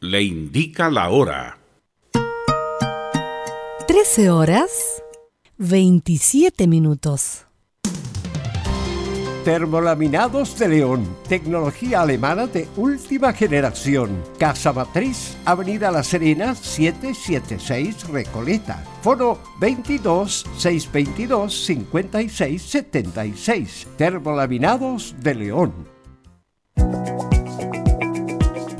le indica la hora. 13 horas 27 minutos. Termolaminados de León, tecnología alemana de última generación. Casa Matriz, Avenida La Serena, 776 Recoleta. Foro 22 622 56 76. Termolaminados de León.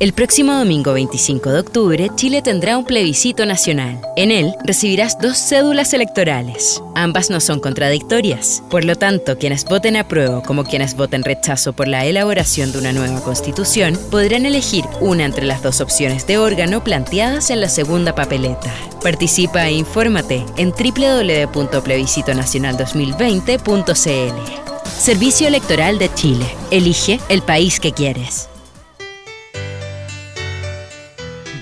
El próximo domingo 25 de octubre, Chile tendrá un plebiscito nacional. En él recibirás dos cédulas electorales. Ambas no son contradictorias. Por lo tanto, quienes voten apruebo como quienes voten rechazo por la elaboración de una nueva constitución podrán elegir una entre las dos opciones de órgano planteadas en la segunda papeleta. Participa e infórmate en www.plebiscitonacional2020.cl. Servicio Electoral de Chile. Elige el país que quieres.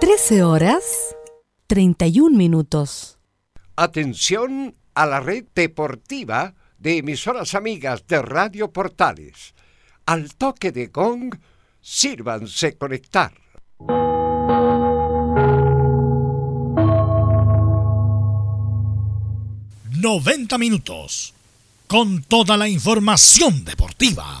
13 horas 31 minutos. Atención a la red deportiva de emisoras amigas de Radio Portales. Al toque de gong, sírvanse conectar. ¡90 minutos! Con toda la información deportiva.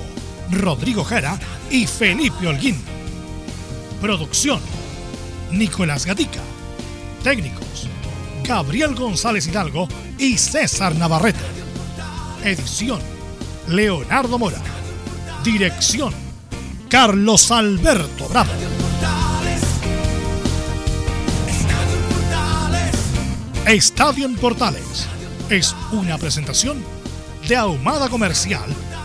Rodrigo Jara y Felipe Holguín. Producción, Nicolás Gatica. Técnicos, Gabriel González Hidalgo y César Navarrete. Edición Leonardo Mora. Dirección Carlos Alberto Bravo. Estadio en Portales es una presentación de Ahumada Comercial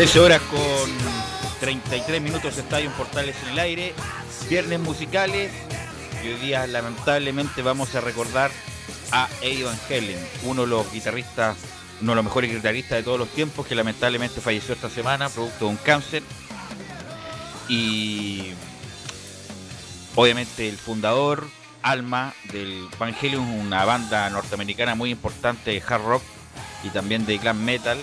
Horas con 33 minutos Estadio Portales en el aire, viernes musicales y hoy día lamentablemente vamos a recordar a Eddie Van Halen, uno de los guitarristas, uno de los mejores guitarristas de todos los tiempos que lamentablemente falleció esta semana producto de un cáncer. Y obviamente el fundador, alma del Van Halen, una banda norteamericana muy importante de hard rock y también de glam metal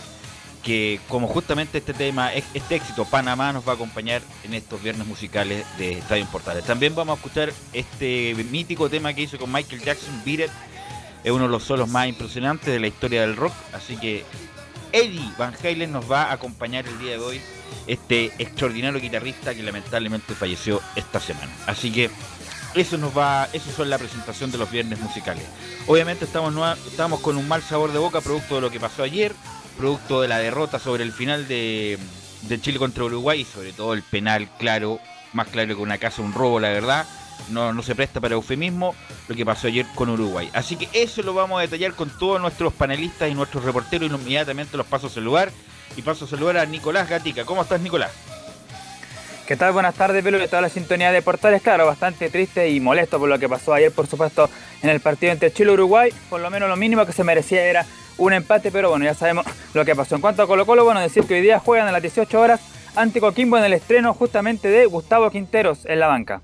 que como justamente este tema, este éxito, Panamá nos va a acompañar en estos viernes musicales de Estadio Portales. También vamos a escuchar este mítico tema que hizo con Michael Jackson, Beat es uno de los solos más impresionantes de la historia del rock, así que Eddie Van Halen nos va a acompañar el día de hoy, este extraordinario guitarrista que lamentablemente falleció esta semana. Así que eso nos va, eso son la presentación de los viernes musicales. Obviamente estamos, estamos con un mal sabor de boca producto de lo que pasó ayer, producto de la derrota sobre el final de, Chile contra Uruguay y sobre todo el penal claro, más claro que una casa, un robo, la verdad. No, no se presta para eufemismo lo que pasó ayer con Uruguay. Así que eso lo vamos a detallar con todos nuestros panelistas y nuestros reporteros inmediatamente los pasos al lugar. Y pasos al lugar a Nicolás Gatica. ¿Cómo estás, Nicolás? ¿Qué tal? Buenas tardes, Pelo, de toda la sintonía de Portales. Claro, bastante triste y molesto por lo que pasó ayer, por supuesto, en el partido entre Chile y Uruguay. Por lo menos lo mínimo que se merecía era un empate, pero bueno, ya sabemos lo que pasó. En cuanto a Colo Colo, bueno, decir que hoy día juegan a las 18 horas ante Coquimbo en el estreno justamente de Gustavo Quinteros en la banca.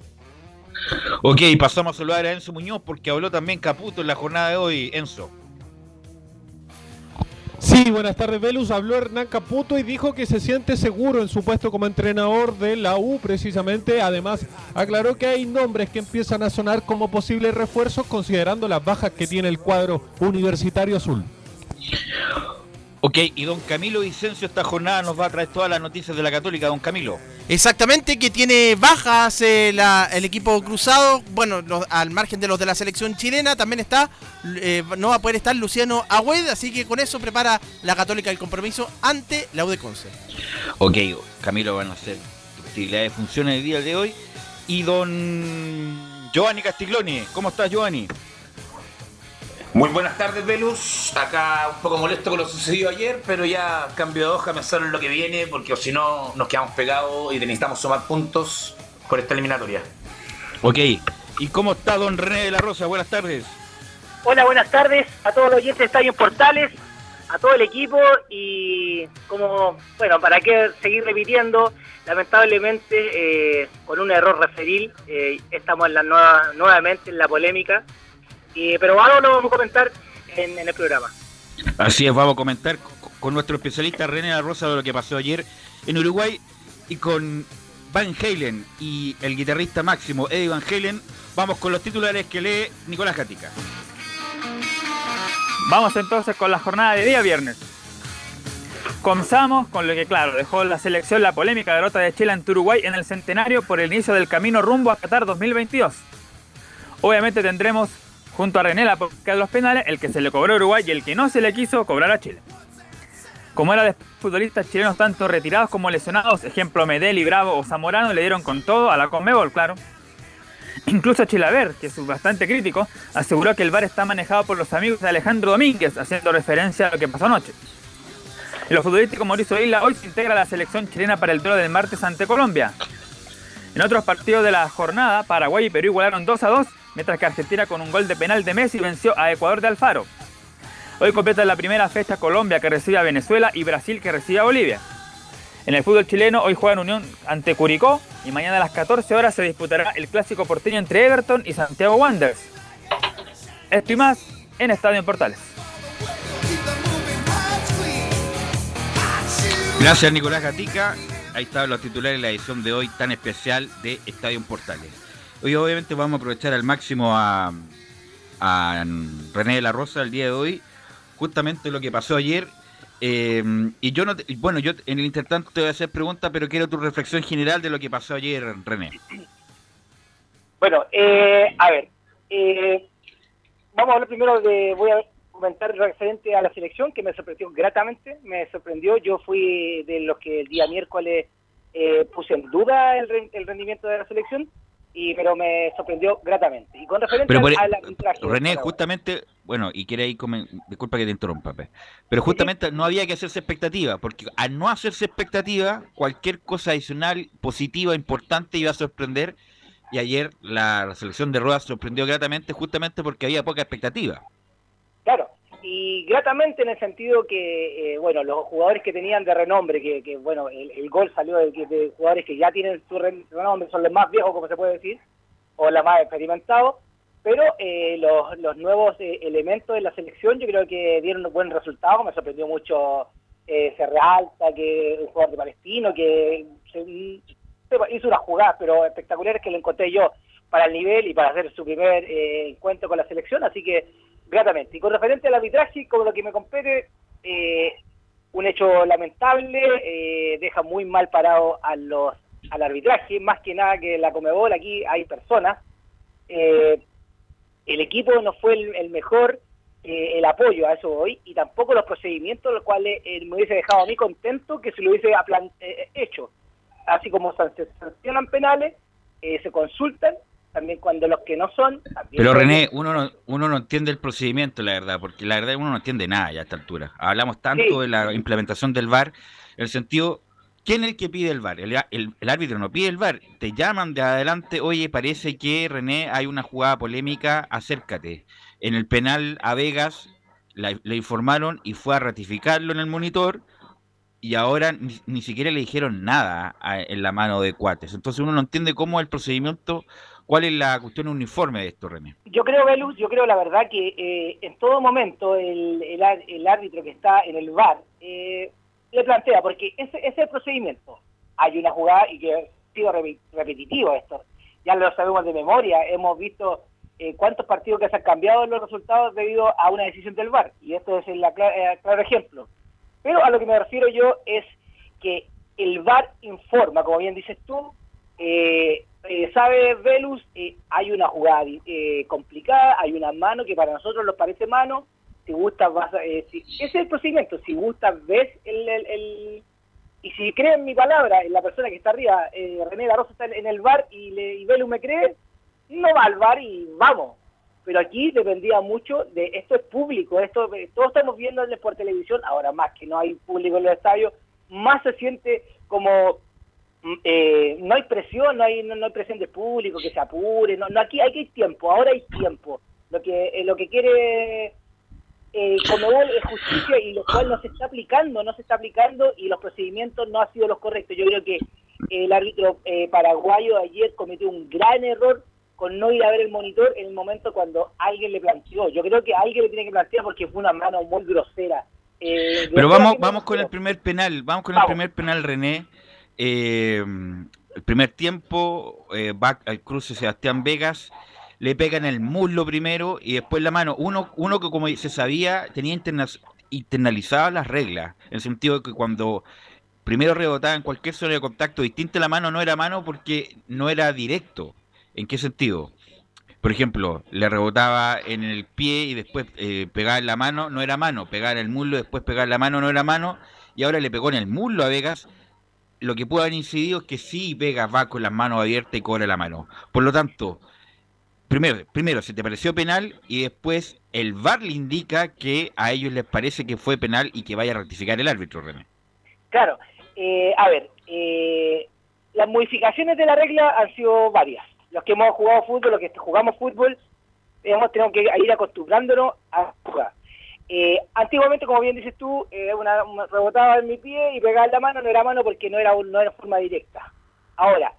Ok, pasamos a saludar a Enzo Muñoz porque habló también Caputo en la jornada de hoy. Enzo. Sí, buenas tardes, Velus. Habló Hernán Caputo y dijo que se siente seguro en su puesto como entrenador de la U, precisamente. Además, aclaró que hay nombres que empiezan a sonar como posibles refuerzos, considerando las bajas que tiene el cuadro universitario azul. Ok, y don Camilo Vicencio esta jornada nos va a traer todas las noticias de la Católica, don Camilo. Exactamente, que tiene bajas eh, el equipo cruzado, bueno, al margen de los de la selección chilena, también está, eh, no va a poder estar Luciano Agüed, así que con eso prepara la Católica el compromiso ante la U de Conce. Ok, Camilo van a hacer actividades de funciones el día de hoy. Y don Giovanni Castiglioni, ¿cómo estás Giovanni? Muy buenas tardes, Velus. Acá un poco molesto con lo sucedido ayer, pero ya cambio de hoja, pensar en lo que viene, porque si no nos quedamos pegados y necesitamos sumar puntos por esta eliminatoria. Ok. ¿Y cómo está don René de la Rosa? Buenas tardes. Hola, buenas tardes a todos los oyentes de Estadio Portales, a todo el equipo y como, bueno, para qué seguir repitiendo, lamentablemente eh, con un error referil eh, estamos en la nueva, nuevamente en la polémica pero ahora lo vamos a comentar en, el programa. Así es, vamos a comentar con, nuestro especialista René Rosa de lo que pasó ayer en Uruguay y con Van Halen y el guitarrista máximo Eddie Van Halen. Vamos con los titulares que lee Nicolás Gatica. Vamos entonces con la jornada de día viernes. Comenzamos con lo que, claro, dejó la selección la polémica derrota de Chile ante Uruguay en el centenario por el inicio del camino rumbo a Qatar 2022. Obviamente tendremos junto a René la de los penales, el que se le cobró a Uruguay y el que no se le quiso cobrar a Chile. Como era de futbolistas chilenos tanto retirados como lesionados, ejemplo Medel y Bravo o Zamorano, le dieron con todo a la Conmebol, claro. Incluso Chilaver, que es bastante crítico, aseguró que el VAR está manejado por los amigos de Alejandro Domínguez, haciendo referencia a lo que pasó anoche. En lo futbolístico, Mauricio Isla hoy se integra a la selección chilena para el duelo del martes ante Colombia. En otros partidos de la jornada, Paraguay y Perú igualaron 2 a 2, mientras que Argentina con un gol de penal de Messi venció a Ecuador de Alfaro. Hoy completa la primera fecha Colombia que recibe a Venezuela y Brasil que recibe a Bolivia. En el fútbol chileno hoy juegan Unión ante Curicó y mañana a las 14 horas se disputará el clásico porteño entre Everton y Santiago Wanderers. Esto y más en Estadio en Portales. Gracias Nicolás Gatica. Ahí estaban los titulares de la edición de hoy tan especial de Estadio en Portales. Hoy obviamente vamos a aprovechar al máximo a, a René de la Rosa el día de hoy justamente lo que pasó ayer. Eh, y yo no, bueno, yo en el intertanto te voy a hacer preguntas, pero quiero tu reflexión general de lo que pasó ayer, René. Bueno, eh, a ver, eh, vamos a hablar primero de, voy a comentar referente a la selección, que me sorprendió gratamente, me sorprendió, yo fui de los que el día miércoles puse en duda el, el rendimiento de la selección, y pero me sorprendió gratamente. Y con referencia al arbitraje. René, justamente, bueno, y quiere ahí, disculpa que te interrumpa, pero justamente no había que hacerse expectativa, porque al no hacerse expectativa, cualquier cosa adicional, positiva, importante, iba a sorprender. Y ayer la selección de Ruedas sorprendió gratamente justamente porque había poca expectativa. Claro, y gratamente en el sentido que, eh, bueno, los jugadores que tenían de renombre, que, bueno, el, gol salió de, jugadores que ya tienen su renombre, son los más viejos, como se puede decir, o los más experimentados, pero eh, los, nuevos eh, elementos de la selección yo creo que dieron un buen resultado, me sorprendió mucho eh, Alta, que un jugador de Palestino, que hizo una jugada, pero espectacular que lo encontré yo para el nivel y para hacer su primer encuentro con la selección, así que gratamente. Y con referente al arbitraje, como lo que me compete, eh, un hecho lamentable, eh, deja muy mal parado a los, al arbitraje, más que nada que la Comebol, aquí hay personas. Eh, el equipo no fue el, mejor, el apoyo a eso hoy, y tampoco los procedimientos, los cuales me hubiese dejado a mí contento que se lo hubiese hecho. Así como se sancionan penales, se consultan también cuando los que no son... Pero René, uno no, uno no entiende el procedimiento, la verdad, porque la verdad uno no entiende nada ya a esta altura. Hablamos tanto de la implementación del VAR, en el sentido, ¿quién es el que pide el VAR? El, el, árbitro no pide el VAR, te llaman de adelante, oye, parece que René hay una jugada polémica, acércate. En el penal a Vegas le informaron y fue a ratificarlo en el monitor y ahora ni, siquiera le dijeron nada en la mano de Cuates. Entonces uno no entiende cómo el procedimiento ¿Cuál es la cuestión uniforme de esto, René? Yo creo, Belus, yo creo la verdad que eh, en todo momento el, el, árbitro que está en el VAR eh, le plantea, porque ese, es el procedimiento. Hay una jugada y que ha sido repetitivo esto. Ya lo sabemos de memoria, hemos visto eh, cuántos partidos que se han cambiado los resultados debido a una decisión del VAR, y esto es el claro ejemplo. Pero a lo que me refiero yo es que el VAR informa, como bien dices tú, eh, eh, sabe Velus, eh, hay una jugada eh, complicada, hay una mano que para nosotros nos parece mano, si gusta vas ese es el procedimiento, si gusta ves el, y si cree en mi palabra, la persona que está arriba, René Garrosa está en el bar y, le, y Velus me cree, no va al bar y vamos. Pero aquí dependía mucho de esto es público, esto todos estamos viendo por televisión, ahora más que no hay público en los estadios, más se siente como eh, no hay presión, no hay, no, hay presión del público que se apure, no, no aquí hay que tiempo, ahora hay tiempo. Lo que eh, lo que quiere eh, Comebol es justicia y lo cual no se está aplicando, no se está aplicando y los procedimientos no han sido los correctos. Yo creo que el árbitro eh, paraguayo ayer cometió un gran error con no ir a ver el monitor en el momento cuando alguien le planteó. Yo creo que alguien le tiene que plantear porque fue una mano muy grosera. Pero vamos, vamos con el primer penal, vamos con el primer penal, René. Eh, el primer tiempo eh, va al cruce Sebastián Vegas, le pega en el muslo primero y después la mano. Uno, uno que como se sabía tenía internalizadas las reglas, en el sentido de que cuando primero rebotaba en cualquier zona de contacto distinta la mano no era mano porque no era directo. ¿En qué sentido? Por ejemplo, le rebotaba en el pie y después eh, pegaba en la mano, no era mano, pegaba en el muslo, después pegaba en la mano, no era mano, y ahora le pegó en el muslo a Vegas lo que puede haber incidido es que sí Vegas va con las manos abiertas y cobra la mano. Por lo tanto, primero, primero, si te pareció penal y después el VAR le indica que a ellos les parece que fue penal y que vaya a rectificar el árbitro, René. Claro, eh, a ver, eh, las modificaciones de la regla han sido varias. Los que hemos jugado fútbol, los que jugamos fútbol, hemos tenido que ir acostumbrándonos a jugar. Eh, antiguamente, como bien dices tú, eh, una, rebotaba en mi pie y pegaba la mano, no era mano porque no era, no era forma directa. Ahora,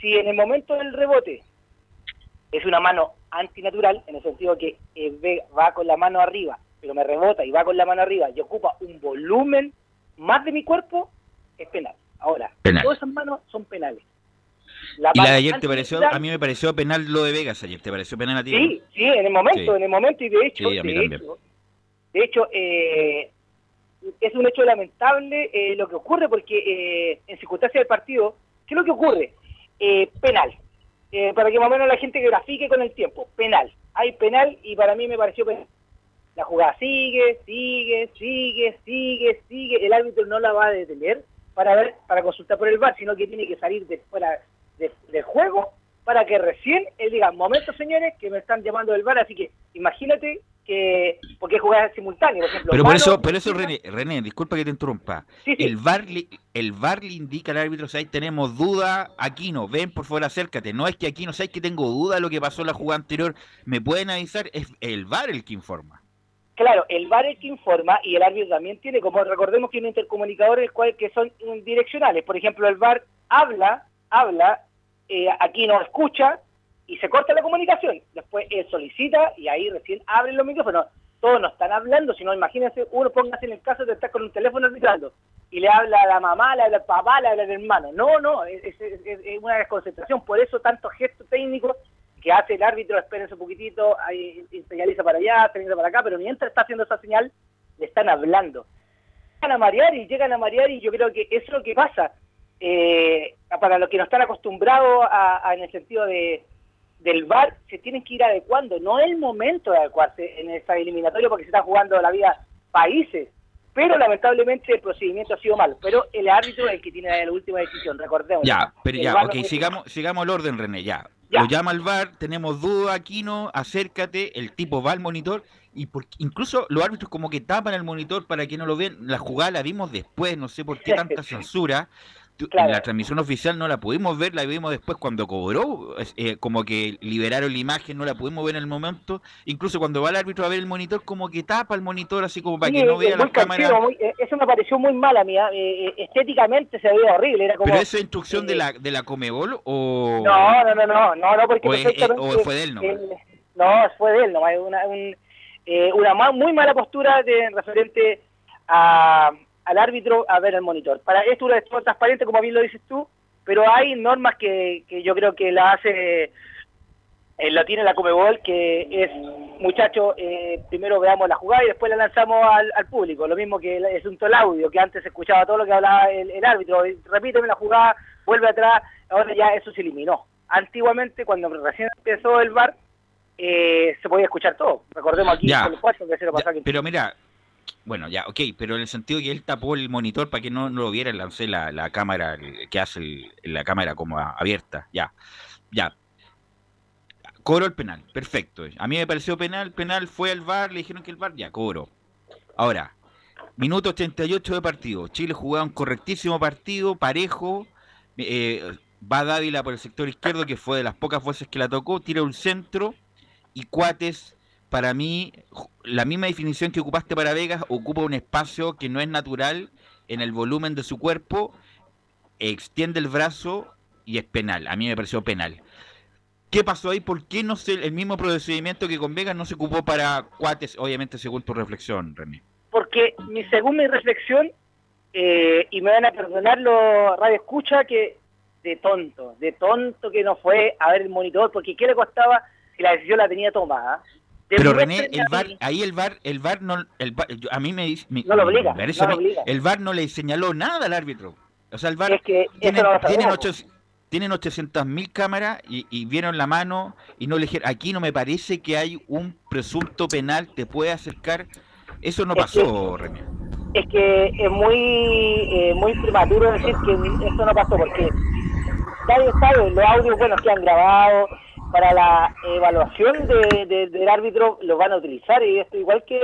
si en el momento del rebote es una mano antinatural, en el sentido que eh, va con la mano arriba, pero me rebota y va con la mano arriba y ocupa un volumen más de mi cuerpo, es penal. Ahora, todas esas manos son penales. La y la de ayer te pareció, a mí me pareció penal lo de Vegas ayer, ¿te pareció penal a ti? Sí, sí, en el momento, en el momento y de hecho, de hecho, eh, es un hecho lamentable eh, lo que ocurre porque eh, en circunstancias del partido, ¿qué es lo que ocurre? penal. para que más o menos la gente grafique con el tiempo. Penal. Hay penal y para mí me pareció penal. La jugada sigue, sigue, sigue, sigue, sigue. El árbitro no la va a detener para ver, para consultar por el VAR, sino que tiene que salir de fuera del juego para que recién él diga, momento señores, que me están llamando del VAR, así que imagínate que porque jugar simultáneo, por ejemplo. Pero por eso, pero eso René, René, disculpa que te interrumpa. El VAR el VAR le indica al árbitro si ahí tenemos duda, aquí no, ven por favor acércate. No es que aquí no sabes que tengo duda de lo que pasó en la jugada anterior, me pueden avisar, es el VAR el que informa. Claro, el VAR es el que informa y el árbitro también tiene, como recordemos que hay un intercomunicador el cual que son direccionales. Por ejemplo, el VAR habla, habla, eh, aquí no escucha, y se corta la comunicación. Después él solicita y ahí recién abren los micrófonos. Todos no están hablando, sino imagínense, uno póngase en el caso de estar con un teléfono arbitrando y le habla a la mamá, le habla al papá, le habla al hermano. No, no, es, una desconcentración. Por eso tantos gestos técnicos que hace el árbitro, espérense un poquitito, ahí, señaliza para allá, señaliza para acá, pero mientras está haciendo esa señal, le están hablando. Llegan a marear y llegan a marear y yo creo que eso es lo que pasa. Eh, para los que no están acostumbrados en el sentido de, del VAR se tienen que ir adecuando. No es el momento de adecuarse en esta eliminatoria porque se está jugando la vida países. Pero lamentablemente el procedimiento ha sido malo. Pero el árbitro es el que tiene la última decisión, recordemos. Ya, pero ya, ok, sigamos, sigamos el orden, René, ya. Lo llama al VAR, tenemos duda, no acércate, el tipo va al monitor y incluso los árbitros como que tapan el monitor para que no lo vean. La jugada la vimos después, no sé por qué tanta censura. En la transmisión oficial no la pudimos ver, la vimos después cuando cobró, eh, como que liberaron la imagen, no la pudimos ver en el momento. Incluso cuando va el árbitro a ver el monitor, como que tapa el monitor así como para que no vea la cámara. Eh, eso me pareció muy mal a mí, eh, estéticamente se veía horrible. Era como, ¿Pero eso es instrucción de la de la Comebol o...? No, no, no, no, no, no porque... O, fue de él, ¿no? no, fue de él, no, una, una muy mala postura de referente a al árbitro a ver el monitor. Para esto es todo transparente, como bien lo dices tú, pero hay normas que, que yo creo que la hace, eh, la tiene la Comebol, que es, muchacho, eh, primero veamos la jugada y después la lanzamos al, público. Lo mismo que es un el audio, que antes escuchaba todo lo que hablaba el, árbitro, repíteme la jugada, vuelve atrás, ahora ya eso se eliminó. Antiguamente, cuando recién empezó el bar, eh, se podía escuchar todo. Recordemos aquí ya, que se lo pasó Pero mira, bueno, ya, ok, pero en el sentido que él tapó el monitor para que no, lo viera, lancé la, la cámara que hace la cámara como abierta, ya, ya. Cobro el penal, perfecto. A mí me pareció penal, penal fue al bar, le dijeron que el bar, ya, cobro. Ahora, minuto 88 de partido. Chile jugaba un correctísimo partido, parejo. Eh, va Dávila por el sector izquierdo, que fue de las pocas veces que la tocó, tira un centro y Cuates para mí, la misma definición que ocupaste para Vegas ocupa un espacio que no es natural en el volumen de su cuerpo, extiende el brazo y es penal. A mí me pareció penal. ¿Qué pasó ahí? ¿Por qué no sé el mismo procedimiento que con Vegas no se ocupó para Cuates? Obviamente, según tu reflexión, René. Porque mi, según mi reflexión, eh, y me van a perdonar los radio escucha, que de tonto, de tonto que no fue a ver el monitor, porque ¿qué le costaba si la decisión la tenía tomada? Pero René, el VAR, ahí el VAR, el VAR no, el a mí me dice, no lo obliga, el VAR no le señaló nada al árbitro. O sea, el VAR tiene, tienen, ocho, tienen 800 mil cámaras y, vieron la mano y no le dijeron, aquí no me parece que hay un presunto penal, te puede acercar. Eso no pasó, René. Es que es muy, eh, muy prematuro decir que eso no pasó porque nadie sabe los audios buenos que han grabado para la evaluación de, del árbitro lo van a utilizar y esto igual que,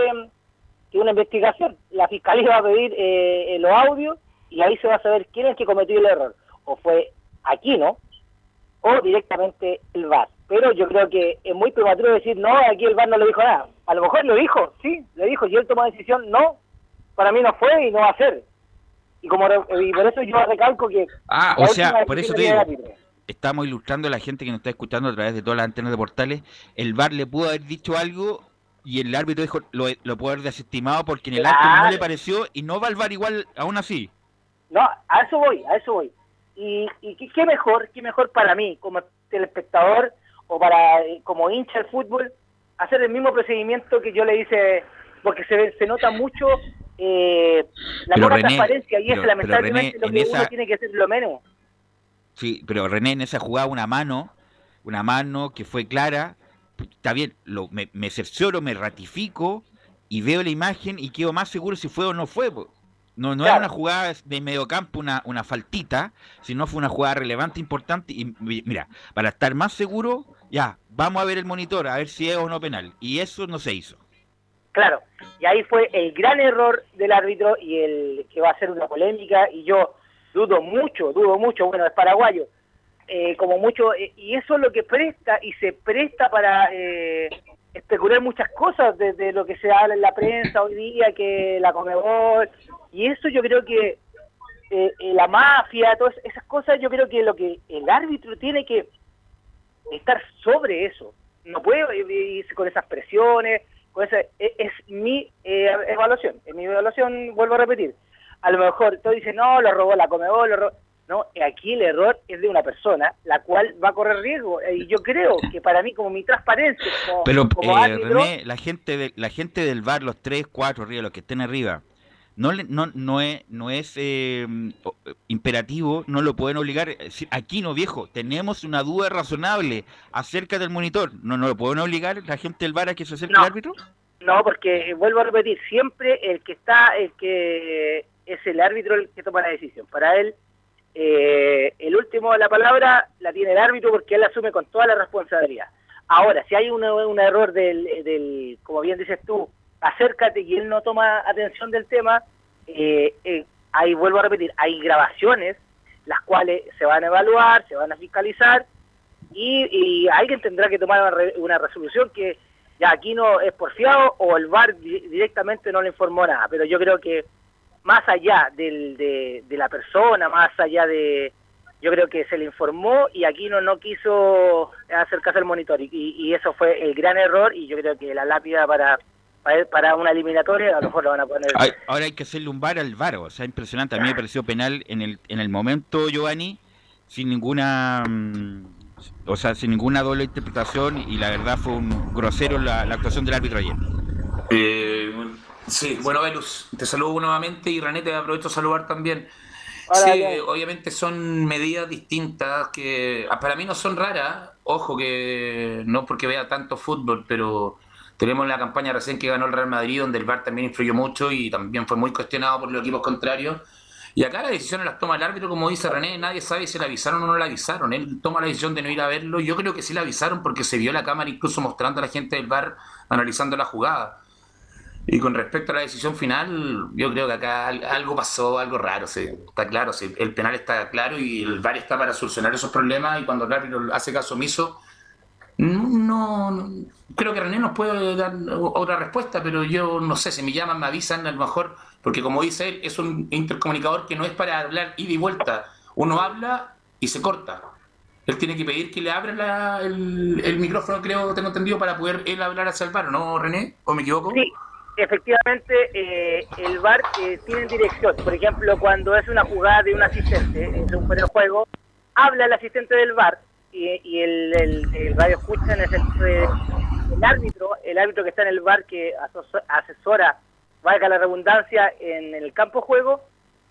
que una investigación. La fiscalía va a pedir eh, los audios y ahí se va a saber quién es el que cometió el error. O fue Aquino o directamente el VAR. Pero yo creo que es muy prematuro decir, no, aquí el VAR no le dijo nada. A lo mejor lo dijo, sí, le dijo, y él tomó decisión, no, para mí no fue y no va a ser. Y, como, y por eso yo recalco que... Ah, o sea, por eso te digo, estamos ilustrando a la gente que nos está escuchando a través de todas las antenas de portales, el VAR le pudo haber dicho algo y el árbitro dijo, lo, lo pudo haber desestimado porque en el acto no le pareció y no va al VAR igual aún así. No, a eso voy, a eso voy. Y, y qué mejor, qué mejor para mí como telespectador o para eh, como hincha del fútbol hacer el mismo procedimiento que yo le hice, porque se, se nota mucho eh, la poca transparencia y es lamentablemente lo que uno tiene que hacer lo menos. Sí, pero René en esa jugada una mano, una mano que fue clara, está bien, lo, me, me cercioro, me ratifico y veo la imagen y quedo más seguro si fue o no fue. No, no era una jugada de mediocampo, una, una faltita, sino fue una jugada relevante, importante. Y mira, para estar más seguro, ya, vamos a ver el monitor, a ver si es o no penal. Y eso no se hizo. Claro, y ahí fue el gran error del árbitro y el que va a ser una polémica. Y yo dudo mucho, dudo mucho, bueno, es paraguayo, eh, como mucho, eh, y eso es lo que presta y se presta para eh, especular muchas cosas desde lo que se habla en la prensa hoy día, que la Comebol, y eso yo creo que la mafia, todas esas cosas, yo creo que lo que el árbitro tiene que estar sobre eso, no puede irse con esas presiones, con esa, es, es mi evaluación, es mi evaluación, vuelvo a repetir, a lo mejor todo dice, no, lo robó la Comebol, lo robó... No, aquí el error es de una persona, la cual va a correr riesgo. Y yo creo que para mí, como mi transparencia, como, Pero, eh, René, la gente, de, la gente del bar, los tres, cuatro arriba, los que estén arriba, no, no, no es, no es eh, imperativo, no lo pueden obligar. Aquí no, viejo, tenemos una duda razonable acerca del monitor. ¿No, no lo pueden obligar la gente del bar a que se acerque al árbitro? No, porque vuelvo a repetir, siempre el que está, el que es el árbitro el que toma la decisión. Para él, eh, el último de la palabra la tiene el árbitro porque él asume con toda la responsabilidad. Ahora, si hay un, error del, del, como bien dices tú, acércate y él no toma atención del tema, eh, eh, ahí vuelvo a repetir, hay grabaciones las cuales se van a evaluar, se van a fiscalizar y, alguien tendrá que tomar una, resolución que ya aquí no es porfiado o el VAR directamente no le informó nada, pero yo creo que más allá del, de, la persona, más allá de... Yo creo que se le informó y Aquino no quiso acercarse al monitor y, eso fue el gran error y yo creo que la lápida para, para, una eliminatoria a lo mejor lo van a poner... ahora hay que hacerle un bar al VAR, o sea, impresionante. A mí me pareció penal en el, en el momento, Giovanni, sin ninguna... Mm, o sea, sin ninguna doble interpretación y la verdad fue un grosero la, la actuación del árbitro ayer. Eh, Sí, bueno, Velus, te saludo nuevamente y René te aprovecho a saludar también. sí, obviamente son medidas distintas que ah, para mí no son raras. Ojo que no porque vea tanto fútbol, pero tenemos la campaña recién que ganó el Real Madrid, donde el VAR también influyó mucho y también fue muy cuestionado por los equipos contrarios. Y acá las decisiones las toma el árbitro, como dice René, nadie sabe si le avisaron o no le avisaron. Él toma la decisión de no ir a verlo. Yo creo que sí le avisaron porque se vio la cámara incluso mostrando a la gente del VAR analizando la jugada. Y con respecto a la decisión final, yo creo que acá algo pasó, algo raro, sí, está claro, sí, el penal está claro y el VAR está para solucionar esos problemas y cuando el árbitro hace caso omiso, no, creo que René nos puede dar otra respuesta, pero yo no sé, si me llaman, me avisan, a lo mejor, porque como dice él, es un intercomunicador que no es para hablar ida y vuelta, uno habla y se corta. Él tiene que pedir que le abra el, el, micrófono, creo, tengo entendido, para poder él hablar hacia el ¿no, René? ¿O me equivoco? Sí efectivamente eh, el VAR eh, tiene dirección. Por ejemplo, cuando es una jugada de un asistente, en un juego, habla el asistente del VAR y, el, el, radio escucha en el, el árbitro, el árbitro que está en el VAR que asesora, valga la redundancia, en el campo juego,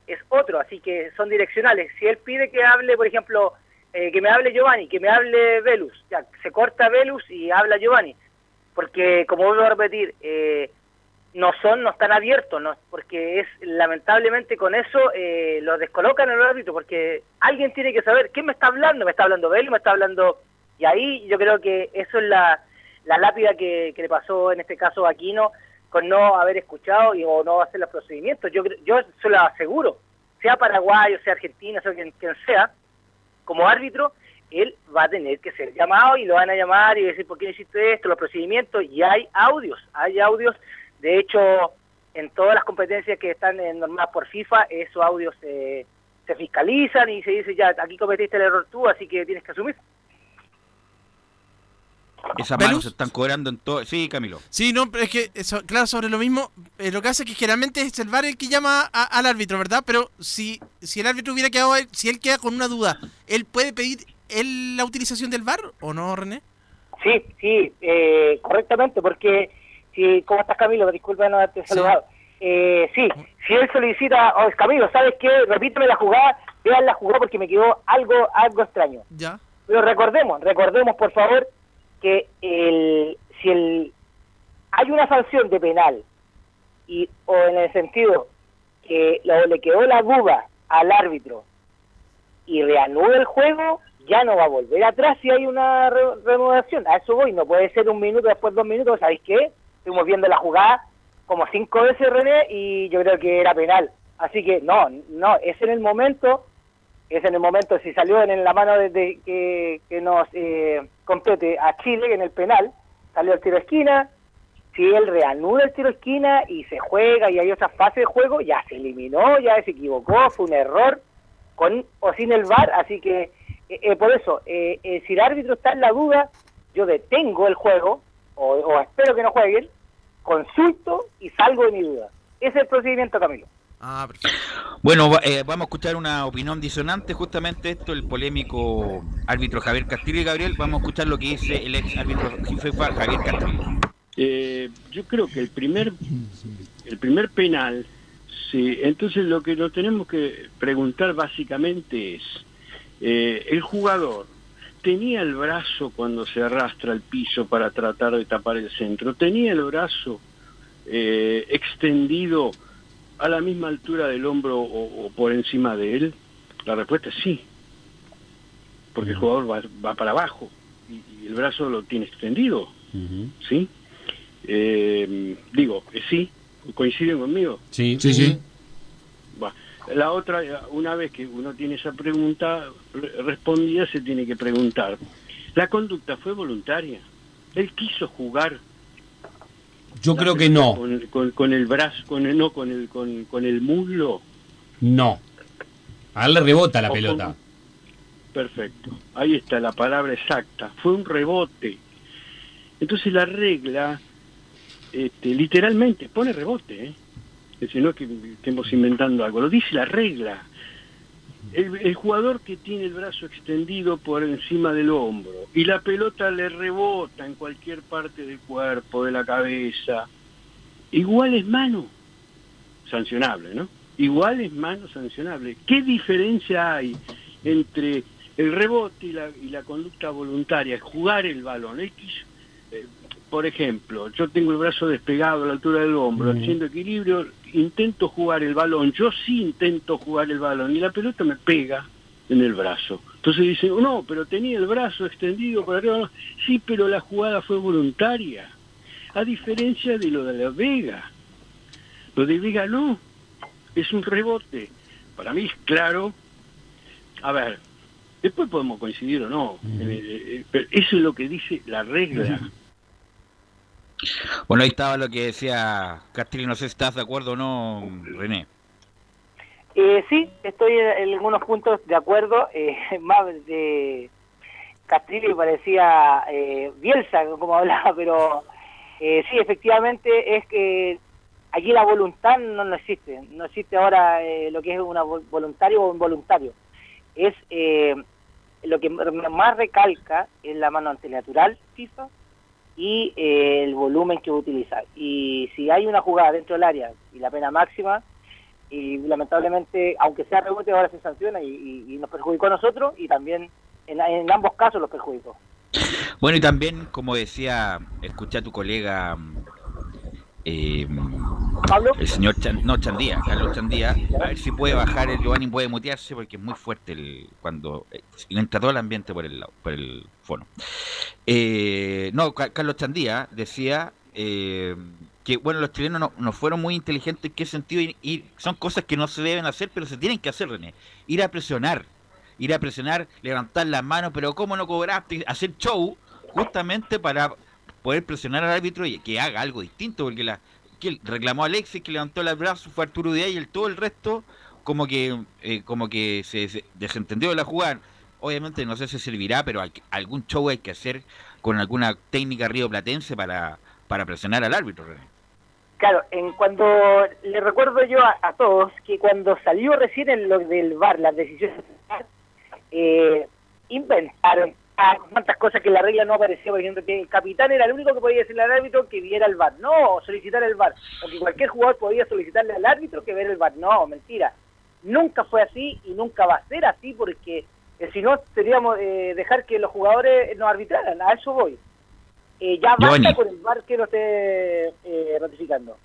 es otro, así que son direccionales. Si él pide que hable, por ejemplo, eh, que me hable Giovanni, que me hable Velus, ya, se corta Velus y habla Giovanni, porque como vuelvo a repetir, eh, no son, no están abiertos, no, porque es lamentablemente con eso eh, los descolocan el árbitro, porque alguien tiene que saber quién me está hablando, me está hablando Bel, me está hablando Y ahí yo creo que eso es la, la lápida que, le pasó en este caso a Aquino con no haber escuchado y, o no hacer los procedimientos. Yo, yo se lo aseguro, sea paraguayo, sea argentino, sea quien, quien sea, como árbitro, él va a tener que ser llamado y lo van a llamar y decir por qué hiciste esto, los procedimientos, y hay audios, hay audios, de hecho, en todas las competencias que están normadas por FIFA, esos audios se fiscalizan y se dice, ya, aquí cometiste el error tú, así que tienes que asumir. Esas manos se están cobrando en todo. Sí, Camilo. Sí, no, pero es que, eso, claro, sobre lo mismo, eh, lo que hace es que generalmente es el VAR el que llama al árbitro, ¿verdad? Pero si, si el árbitro hubiera quedado, si él queda con una duda, ¿él puede pedir el, la utilización del VAR o no, René? Sí, sí, eh, correctamente, porque, si, ¿cómo estás, Camilo? Disculpa no haberte saludado. Eh, sí, si él solicita, oh, Camilo, ¿sabes qué? Repíteme la jugada, vean la jugada porque me quedó algo, algo extraño. Ya. Pero recordemos, recordemos, por favor, que el, si el, hay una sanción de penal y o en el sentido que le quedó la duda al árbitro y reanuda el juego, ya no va a volver atrás si hay una reanudación. A eso voy, no puede ser un minuto después dos minutos, ¿sabéis qué? Estuvimos viendo la jugada como cinco veces René y yo creo que era penal. Así que no, no, es en el momento es en el momento, si salió en la mano desde que, nos eh, compete a Chile en el penal, salió el tiro de esquina, si él reanuda el tiro de esquina y se juega y hay otra fase de juego, ya se eliminó, ya se equivocó, fue un error, con o sin el VAR, así que eh, eh, por eso, eh, si el árbitro está en la duda, yo detengo el juego, o, o espero que no jueguen, consulto y salgo de mi duda. Ese es el procedimiento, Camilo. Ah, bueno, eh, vamos a escuchar una opinión disonante, justamente esto, el polémico árbitro Javier Castillo y Gabriel, vamos a escuchar lo que dice el ex árbitro Javier Castillo. Eh, yo creo que el primer, el primer penal, sí, entonces lo que nos tenemos que preguntar básicamente es, eh, el jugador tenía el brazo cuando se arrastra al piso para tratar de tapar el centro, tenía el brazo extendido a la misma altura del hombro o, por encima de él? La respuesta es sí, porque el jugador va, para abajo y, el brazo lo tiene extendido, ¿sí? Eh, digo, eh, sí, coinciden conmigo. Sí, sí, sí. La otra, una vez que uno tiene esa pregunta respondida, se tiene que preguntar, ¿la conducta fue voluntaria? Él quiso jugar yo creo que no. Con, el brazo, con el, no, con el, con, el muslo. No. A él le rebota la pelota. Perfecto. Ahí está la palabra exacta. Fue un rebote. Entonces la regla, este, literalmente, pone rebote. ¿eh? Es no es que estemos inventando algo. Lo dice la regla. El, jugador que tiene el brazo extendido por encima del hombro y la pelota le rebota en cualquier parte del cuerpo, de la cabeza, igual es mano sancionable, ¿no? Igual es mano sancionable. ¿Qué diferencia hay entre el rebote y la, y la conducta voluntaria, jugar el balón? X, eh, por ejemplo, yo tengo el brazo despegado a la altura del hombro, haciendo equilibrio, intento jugar el balón, yo sí intento jugar el balón y la pelota me pega en el brazo. Entonces dicen, no, pero tenía el brazo extendido por arriba. Sí, pero la jugada fue voluntaria. A diferencia de lo de la Vega. Lo de Vega no, es un rebote. Para mí es claro. A ver, después podemos coincidir o no, eh, eh, pero eso es lo que dice la regla. Bueno, ahí estaba lo que decía Castillo, no sé si estás de acuerdo o no, René. Eh, sí, estoy en algunos puntos de acuerdo, eh, más de Castillo parecía eh, Bielsa, como hablaba, pero eh, sí, efectivamente es que allí la voluntad no, no existe, no existe ahora eh, lo que es una voluntario o involuntario, es lo que más recalca es la mano antinatural FIFA y eh, el volumen que va a utilizar. Y si hay una jugada dentro del área y la pena máxima, y lamentablemente, aunque sea rebote, ahora se sanciona y, nos perjudicó a nosotros y también en, ambos casos los perjudicó. Bueno, y también, como decía, escuché a tu colega eh, Pablo. El señor Chan, no, Chandía, Carlos Chandía. A ver si puede bajar, el Giovanni puede mutearse porque es muy fuerte el, cuando eh, entra todo el ambiente por el lado, por el fono. Eh, no, Ca- Carlos Chandía decía eh, que bueno, los chilenos no, no fueron muy inteligentes en qué sentido y, y son cosas que no se deben hacer, pero se tienen que hacer, René. Ir a presionar, ir a presionar, levantar las manos, pero cómo no cobraste, hacer show justamente para poder presionar al árbitro y que haga algo distinto, porque la que reclamó Alexis que levantó el brazo, fue Arturo Díaz y el, todo el resto como que eh, como que se, se desentendió de la jugada. Obviamente no sé si servirá, pero al- algún show hay que hacer con alguna técnica rioplatense para, para presionar al árbitro. Claro, en cuando le recuerdo yo a, todos que cuando salió recién en lo del VAR, las decisiones eh, inventaron ah, tantas cosas que en la regla no aparecía, por ejemplo, que el capitán era el único que podía decirle al árbitro que viera el VAR, no, solicitar el VAR, o que cualquier jugador podía solicitarle al árbitro que viera el VAR, no, mentira, nunca fue así y nunca va a ser así porque eh, si no seríamos eh, dejar que los jugadores nos arbitraran, a eso voy. Eh, ya basta Giovanni. con el VAR que lo esté eh, ratificando.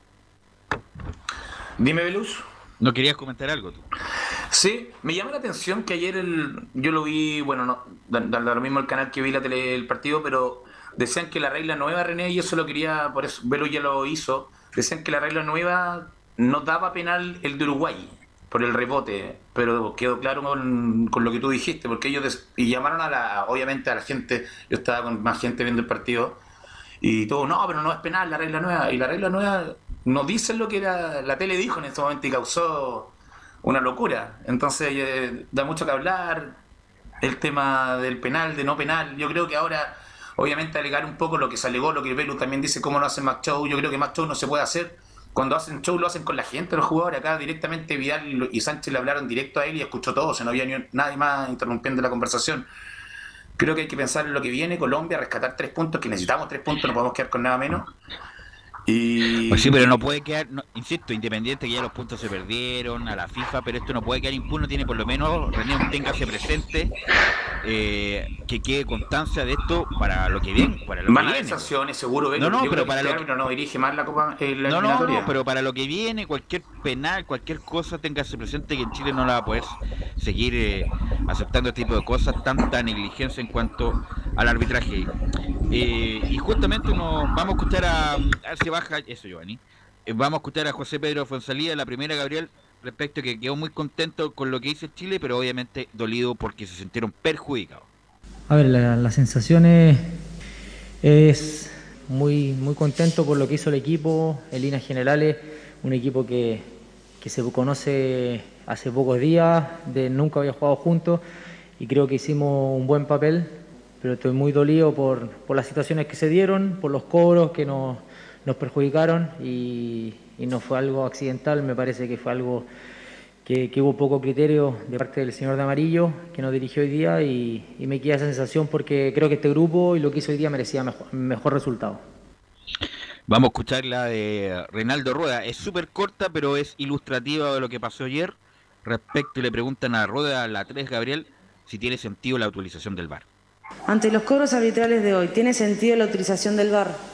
Dime, Velus. ¿No querías comentar algo tú? Sí, me llama la atención que ayer el, yo lo vi, bueno, no, da, da lo mismo el canal que vi la tele, el partido, pero decían que la regla nueva, René, y eso lo quería, por eso Velus ya lo hizo, decían que la regla nueva no daba penal el de Uruguay por el rebote, pero quedó claro con, con lo que tú dijiste, porque ellos y llamaron a la, obviamente a la gente, yo estaba con más gente viendo el partido, y todo, no, pero no es penal la regla nueva, y la regla nueva no dice lo que la, la tele dijo en ese momento y causó una locura. Entonces eh, da mucho que hablar el tema del penal, de no penal. Yo creo que ahora, obviamente, alegar un poco lo que se alegó, lo que Velu también dice, cómo no hacen más show. Yo creo que más show no se puede hacer. Cuando hacen show lo hacen con la gente, los jugadores. Acá directamente Vidal y Sánchez le hablaron directo a él y escuchó todo. Se no había ni nadie más interrumpiendo la conversación. Creo que hay que pensar en lo que viene, Colombia, rescatar tres puntos, que necesitamos tres puntos, no podemos quedar con nada menos. Y... Pues sí, pero no puede quedar, no- insisto, independiente que ya los puntos se perdieron a la FIFA, pero esto no puede quedar impune, tiene por lo menos, René, téngase presente, eh, que quede constancia de esto para lo que viene, para lo Van que a haber viene. sanciones, seguro. No, no, pero para este lo que- no dirige más la Copa eh, la No, no, no, pero para lo que viene, cualquier penal, cualquier cosa, téngase presente que en Chile no la va a poder seguir eh, aceptando este tipo de cosas, tanta negligencia en cuanto al arbitraje. Eh, y justamente nos vamos a escuchar a, a ver si baja eso, Giovanni. Eh, vamos a escuchar a José Pedro Fonsalía, la primera, Gabriel, respecto a que quedó muy contento con lo que dice Chile, pero obviamente dolido porque se sintieron perjudicados. A ver, la, la sensación es, es muy, muy contento por lo que hizo el equipo, en líneas generales, un equipo que, que se conoce hace pocos días, de nunca había jugado juntos y creo que hicimos un buen papel, pero estoy muy dolido por, por las situaciones que se dieron, por los cobros que nos, nos perjudicaron y, y no fue algo accidental, me parece que fue algo que, que hubo poco criterio de parte del señor de Amarillo, que nos dirigió hoy día, y, y me queda esa sensación porque creo que este grupo y lo que hizo hoy día merecía mejor, mejor resultado. Vamos a escuchar la de Reinaldo Rueda. Es súper corta, pero es ilustrativa de lo que pasó ayer. Respecto, le preguntan a Rueda, a la 3, Gabriel, si tiene sentido la utilización del VAR. Ante los cobros arbitrales de hoy, ¿tiene sentido la utilización del VAR?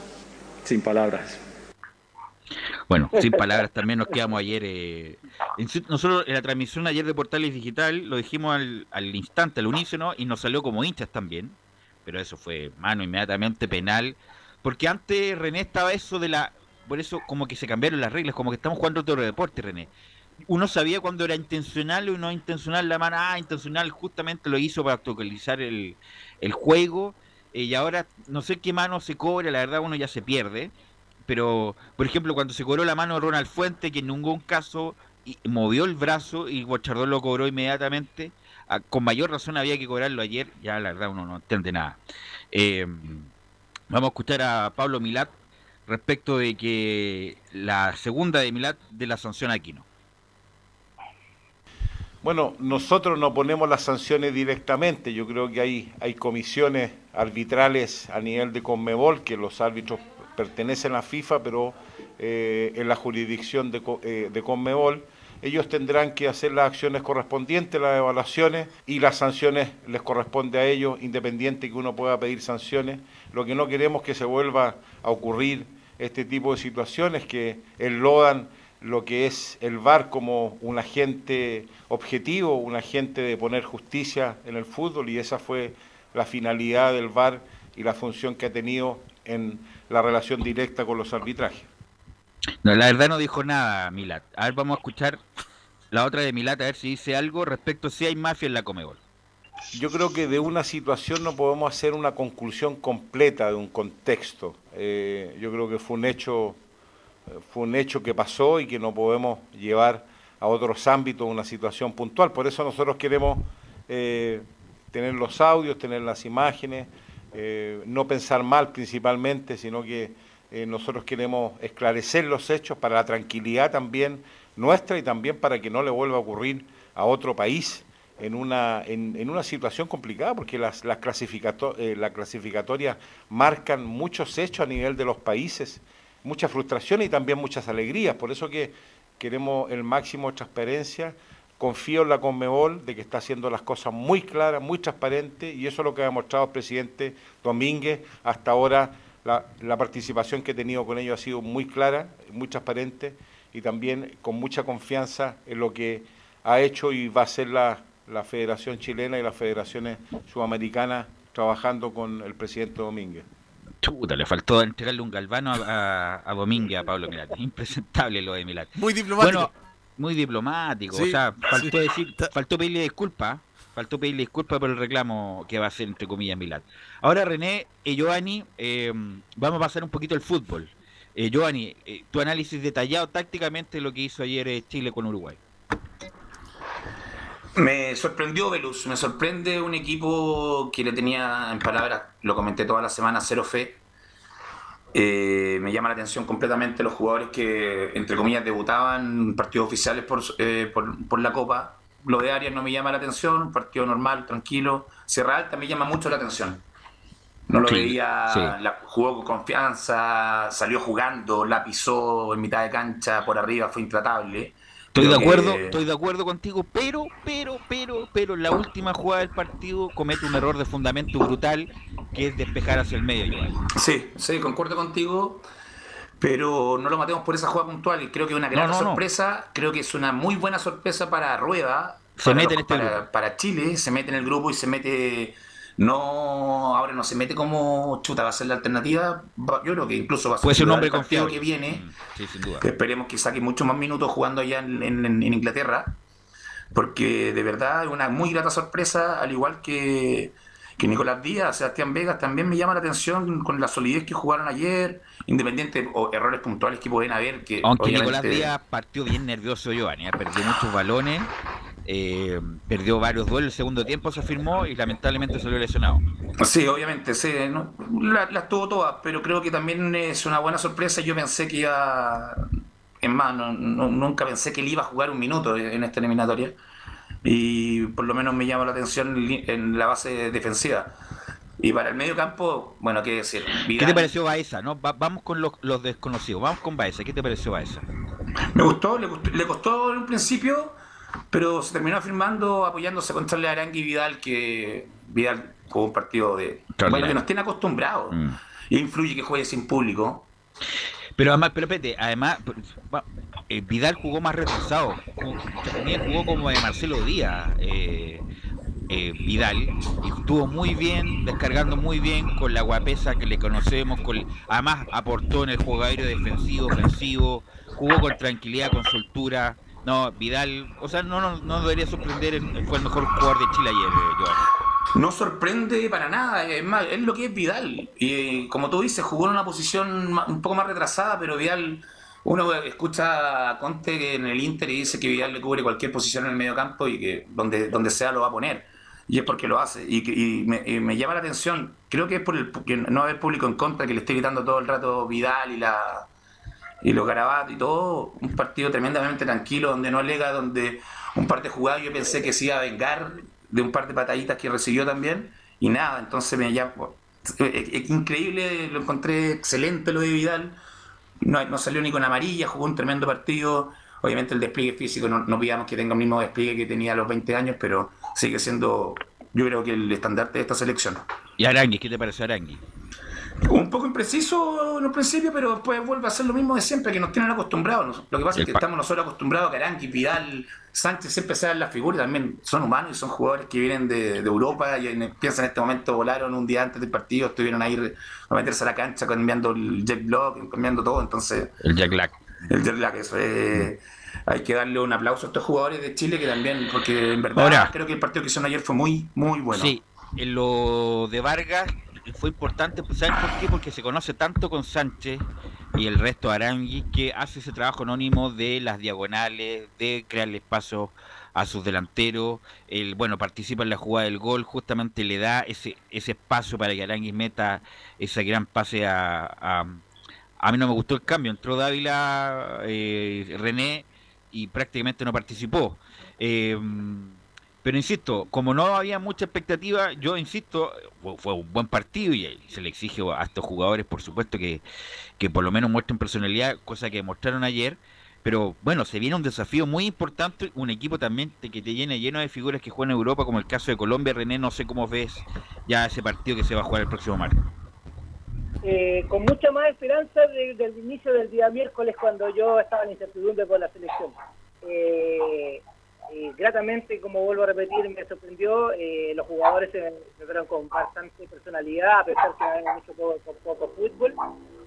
Sin palabras. Bueno, sin palabras, también nos quedamos ayer. eh, nosotros en la transmisión ayer de Portales Digital lo dijimos al, al instante, al unísono, y nos salió como hinchas también. Pero eso fue mano inmediatamente penal. Porque antes, René, estaba eso de la. Por eso, como que se cambiaron las reglas, como que estamos jugando otro deporte, René. Uno sabía cuando era intencional o no intencional la mano. Ah, intencional, justamente lo hizo para actualizar el, el juego. Eh, y ahora, no sé qué mano se cobra, la verdad, uno ya se pierde pero por ejemplo cuando se cobró la mano de Ronald Fuente que en ningún caso movió el brazo y Guachardón lo cobró inmediatamente con mayor razón había que cobrarlo ayer ya la verdad uno no entiende nada. Eh, vamos a escuchar a Pablo Milat respecto de que la segunda de Milat de la sanción a Aquino Bueno, nosotros no ponemos las sanciones directamente. Yo creo que hay, comisiones arbitrales a nivel de Conmebol, que los árbitros pertenecen a FIFA, pero eh, en la jurisdicción de, eh, de Conmebol. Ellos tendrán que hacer las acciones correspondientes, las evaluaciones, y las sanciones les corresponde a ellos, independiente que uno pueda pedir sanciones. Lo que no queremos que se vuelva a ocurrir este tipo de situaciones que enlodan lo que es el VAR como un agente objetivo, un agente de poner justicia en el fútbol y esa fue la finalidad del VAR y la función que ha tenido en la relación directa con los arbitrajes. No, la verdad no dijo nada Milat. A ver, vamos a escuchar la otra de Milat a ver si dice algo respecto si hay mafia en la Comebol. Yo creo que de una situación no podemos hacer una conclusión completa de un contexto. Eh, yo creo que fue un hecho fue un hecho que pasó y que no podemos llevar a otros ámbitos una situación puntual. Por eso nosotros queremos eh, tener los audios, tener las imágenes, eh, no pensar mal principalmente, sino que eh, nosotros queremos esclarecer los hechos para la tranquilidad también nuestra y también para que no le vuelva a ocurrir a otro país en una, en, una situación complicada, porque las, las la clasificatoria marcan muchos hechos a nivel de los países mucha frustración y también muchas alegrías. Por eso que queremos el máximo de transparencia. Confío en la Conmebol de que está haciendo las cosas muy claras, muy transparentes, y eso es lo que ha demostrado el presidente Domínguez. Hasta ahora la, participación que he tenido con ellos ha sido muy clara, muy transparente, y también con mucha confianza en lo que ha hecho y va a hacer la Federación Chilena y las federaciones sudamericanas trabajando con el presidente Domínguez. Chuta, le faltó entregarle un galvano a, a, Domínguez a Pablo Milat. Impresentable lo de Milat. Muy diplomático. Bueno, muy diplomático. o sea, faltó decir, faltó pedirle disculpas. Faltó pedirle disculpas por el reclamo que va a hacer, entre comillas, Milat. Ahora, René y Giovanni, eh, vamos a pasar un poquito al fútbol. Eh, Giovanni, eh, tu análisis detallado tácticamente de lo que hizo ayer eh, Chile con Uruguay. Me sorprendió Velus, me sorprende un equipo que le tenía en palabras, lo comenté toda la semana, cero fe. Eh, me llama la atención completamente los jugadores que, entre comillas, debutaban partidos oficiales eh, por, por, la Copa. Lo de Arias no me llama la atención, un partido normal, tranquilo. Sierra Alta me llama mucho la atención. No lo veía, la, jugó con confianza, salió jugando, la pisó en mitad de cancha, por arriba, fue intratable. Estoy de acuerdo, estoy de acuerdo contigo, pero, pero, pero, pero la última jugada del partido comete un error de fundamento brutal que es despejar hacia el medio. Sí, sí, concuerdo contigo, pero no lo matemos por esa jugada puntual. y Creo que es una gran sorpresa, creo que es una muy buena sorpresa para Rueda, se mete en este para Chile, se mete en el grupo y se mete no ahora no se mete como chuta va a ser la alternativa yo creo que incluso va a ser, Puede ser un hombre que viene. Mm, que esperemos que saque muchos más minutos jugando allá en, Inglaterra porque de verdad es una muy grata sorpresa al igual que, que Nicolás Díaz Sebastián Vegas también me llama la atención con la solidez que jugaron ayer independiente o errores puntuales que pueden haber que aunque Nicolás Díaz partió bien nervioso Giovanni ¿eh? perdió muchos balones eh, perdió varios duelos el segundo tiempo, se firmó y lamentablemente salió lesionado. Sí, obviamente, sí, las tuvo todas, pero creo que también es una buena sorpresa. Yo pensé que iba, en más, nunca pensé que él iba a jugar un minuto en esta eliminatoria y por lo menos me llama la atención en la base defensiva. Y para el medio campo, bueno, qué decir. ¿Qué te pareció Baeza? No? vamos con los, desconocidos, vamos con Baeza. ¿Qué te pareció Baeza? Me gustó, le, gustó, le costó en un principio pero se terminó firmando apoyándose contra el Arangui y Vidal, que Vidal jugó un partido de. Bueno, que nos tiene acostumbrados. Mm. Y influye que juegue sin público. Pero además, pero espérate, además, eh, Vidal jugó más retrasado. También jugó como de Marcelo Díaz. Eh, eh, Vidal y estuvo muy bien, descargando muy bien con la guapesa que le conocemos, con, además aportó en el juego aéreo defensivo, ofensivo, jugó con tranquilidad, con soltura, no, Vidal, o sea, no, no, no debería sorprender, fue el mejor jugador de Chile ayer, eh, No sorprende para nada, es más, es lo que es Vidal. Y como tú dices, jugó en una posición un poco más retrasada, pero Vidal, uno escucha a Conte en el Inter y dice que Vidal le cubre cualquier posición en el medio campo y que donde, donde sea lo va a poner. Y es porque lo hace. Y, me, llama la atención, creo que es por el no haber público en contra, que le estoy gritando todo el rato Vidal y la y los garabatos y todo, un partido tremendamente tranquilo, donde no alega, donde un par de jugadas yo pensé que se iba a vengar de un par de pataditas que recibió también, y nada, entonces me es increíble, lo encontré excelente lo de Vidal, no, no, salió ni con amarilla, jugó un tremendo partido, obviamente el despliegue físico, no, no pidamos que tenga el mismo despliegue que tenía a los 20 años, pero sigue siendo, yo creo que el estandarte de esta selección. ¿Y Arangui? ¿Qué te parece Arangui? Un poco impreciso en un principio, pero después vuelve a ser lo mismo de siempre, que nos tienen acostumbrados. Lo que pasa es que estamos nosotros acostumbrados a que Aranqui, Vidal, Sánchez siempre sean las figuras, también son humanos y son jugadores que vienen de, Europa y en, piensan en este momento, volaron un día antes del partido, estuvieron a ir a meterse a la cancha cambiando el jet lag, cambiando todo, entonces... El jet lag. El jet lag, eso es... Hay que darle un aplauso a estos jugadores de Chile que también, porque en verdad creo que el partido que hicieron ayer fue muy, muy bueno. Sí, en lo de Vargas fue importante, pues, ¿saben por qué? Porque se conoce tanto con Sánchez y el resto de Arangui que hace ese trabajo anónimo de las diagonales, de crearle espacio a sus delanteros, el, bueno, participa en la jugada del gol, justamente le da ese, ese espacio para que Arangui meta ese gran pase a, a, a mí no me gustó el cambio, entró Dávila, eh, René y prácticamente no participó. Eh, pero insisto, como no había mucha expectativa, yo insisto, fue un buen partido y se le exige a estos jugadores, por supuesto, que, que por lo menos muestren personalidad, cosa que mostraron ayer. Pero bueno, se viene un desafío muy importante, un equipo también que te llena lleno de figuras que juegan en Europa, como el caso de Colombia. René, no sé cómo ves ya ese partido que se va a jugar el próximo martes. Eh, con mucha más esperanza desde el inicio del día miércoles, cuando yo estaba en incertidumbre por la selección. Eh, eh, gratamente, como vuelvo a repetir, me sorprendió. Eh, los jugadores se vieron con bastante personalidad, a pesar que habían hecho poco, poco, fútbol.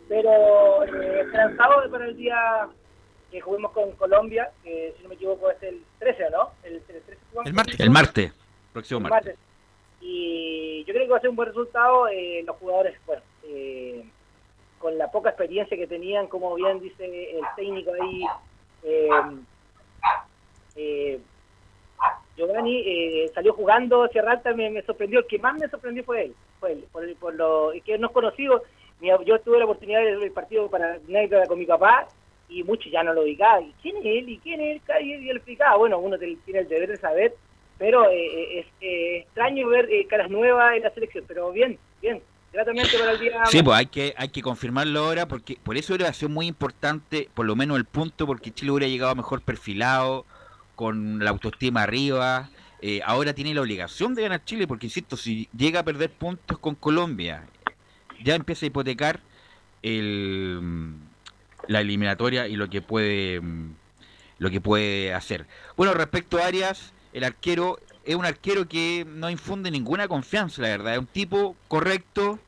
Pero eh, esperanzado para el día que juguemos con Colombia, que si no me equivoco es el 13, ¿no? El, el, martes. El martes, próximo martes. Y yo creo que va a ser un buen resultado. los jugadores, bueno, con la poca experiencia que tenían, como bien dice el técnico ahí, eh, Giovanni eh, salió jugando hacia Ralta, me, me, sorprendió. El que más me sorprendió fue él, fue él, por, por lo que no es conocido. Yo tuve la oportunidad de ver el partido para anécdota con mi papá y muchos ya no lo ubicaban. ¿Y quién es él? ¿Y quién es él? Y él explicaba, bueno, uno tiene el deber de saber, pero eh, eh, es extraño ver caras nuevas en la selección. Pero bien, bien, gratamente para el día. Sí, pues hay que, hay que confirmarlo ahora, porque por eso hubiera sido muy importante, por lo menos el punto, porque Chile hubiera llegado mejor perfilado con la autoestima arriba. Eh, ahora tiene la obligación de ganar Chile, porque insisto, si llega a perder puntos con Colombia, ya empieza a hipotecar el, mm, la eliminatoria y lo que puede mm, lo que puede hacer. Bueno, respecto a Arias, el arquero es un arquero que no infunde ninguna confianza, la verdad. Es un tipo correcto,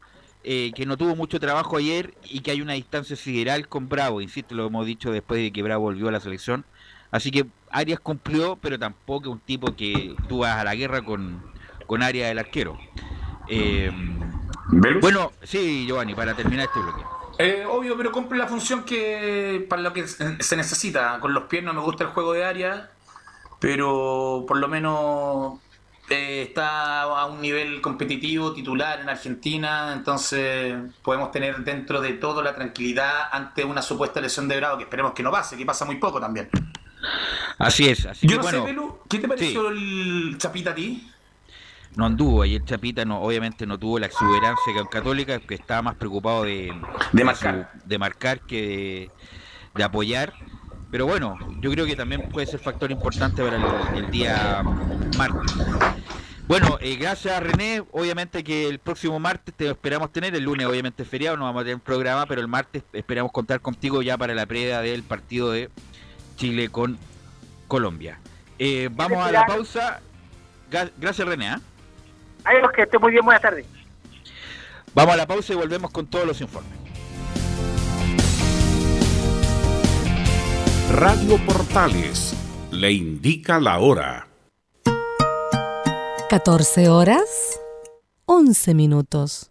eh, que no tuvo mucho trabajo ayer y que hay una distancia sideral con Bravo. Insisto, lo hemos dicho después de que Bravo volvió a la selección. Así que Arias cumplió, pero tampoco un tipo que tú vas a la guerra con, con Arias el arquero. Eh, bueno, sí, Giovanni, para terminar este bloque. Eh, obvio, pero cumple la función que para lo que se necesita. Con los pies no me gusta el juego de Arias, pero por lo menos eh, está a un nivel competitivo, titular en Argentina, entonces podemos tener dentro de todo la tranquilidad ante una supuesta lesión de grado, que esperemos que no pase, que pasa muy poco también. Así es. Así Yo no sé, ¿qué te pareció el Chapita a ti? No anduvo y el Chapita no, obviamente no tuvo la exuberancia que en Católica, que estaba más preocupado de, de marcar, de, marcar que de, apoyar. Pero bueno, yo creo que también puede ser factor importante para el, día martes. Bueno, eh, gracias a René. Obviamente que el próximo martes te esperamos tener. El lunes, obviamente, es feriado, no vamos a tener un programa, pero el martes esperamos contar contigo ya para la previa del partido de Chile con Colombia. Eh, vamos a la pausa. Gracias, René. ¿eh? Adiós, que esté muy bien. Buenas tardes. Vamos a la pausa y volvemos con todos los informes. Radio Portales le indica la hora. 14 horas, 11 minutos.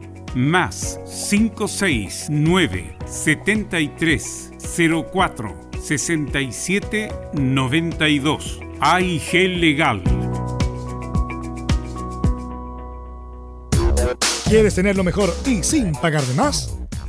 más 569 73 04 67 92 AIG Legal. ¿Quieres tener lo mejor y sin pagar de más?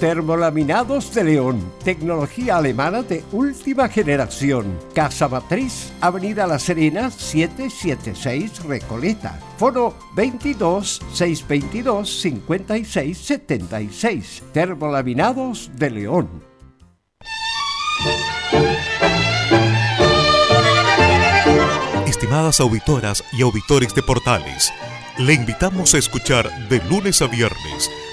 Termolaminados de León, tecnología alemana de última generación. Casa Matriz, Avenida La Serena, 776 Recoleta. Foro 22 622 56 76. Termolaminados de León. Estimadas auditoras y auditores de Portales, le invitamos a escuchar de lunes a viernes,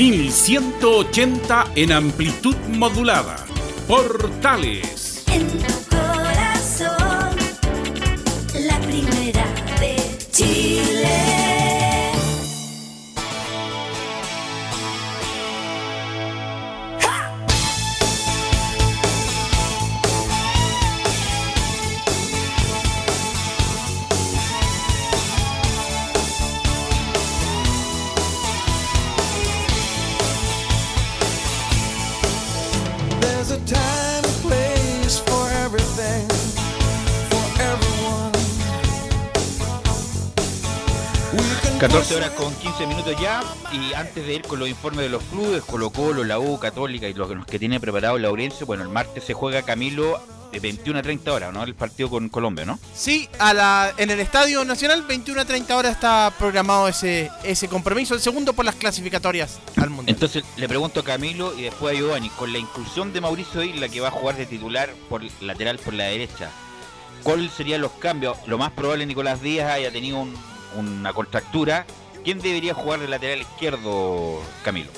1180 en amplitud modulada. Portales. 14 horas con 15 minutos ya y antes de ir con los informes de los clubes, Colo Colo, la U, Católica y los que tiene preparado Laurencio, bueno, el martes se juega Camilo de 21 a 30 horas, ¿no? El partido con Colombia, ¿no? Sí, a la, en el Estadio Nacional, 21 a 30 horas está programado ese, ese compromiso, el segundo por las clasificatorias al Mundial. Entonces le pregunto a Camilo y después a Giovanni, con la inclusión de Mauricio Isla que va a jugar de titular por lateral por la derecha, ¿cuáles serían los cambios? Lo más probable Nicolás Díaz haya tenido un- una contractura. ¿Quién debería jugar de lateral izquierdo, Camilo?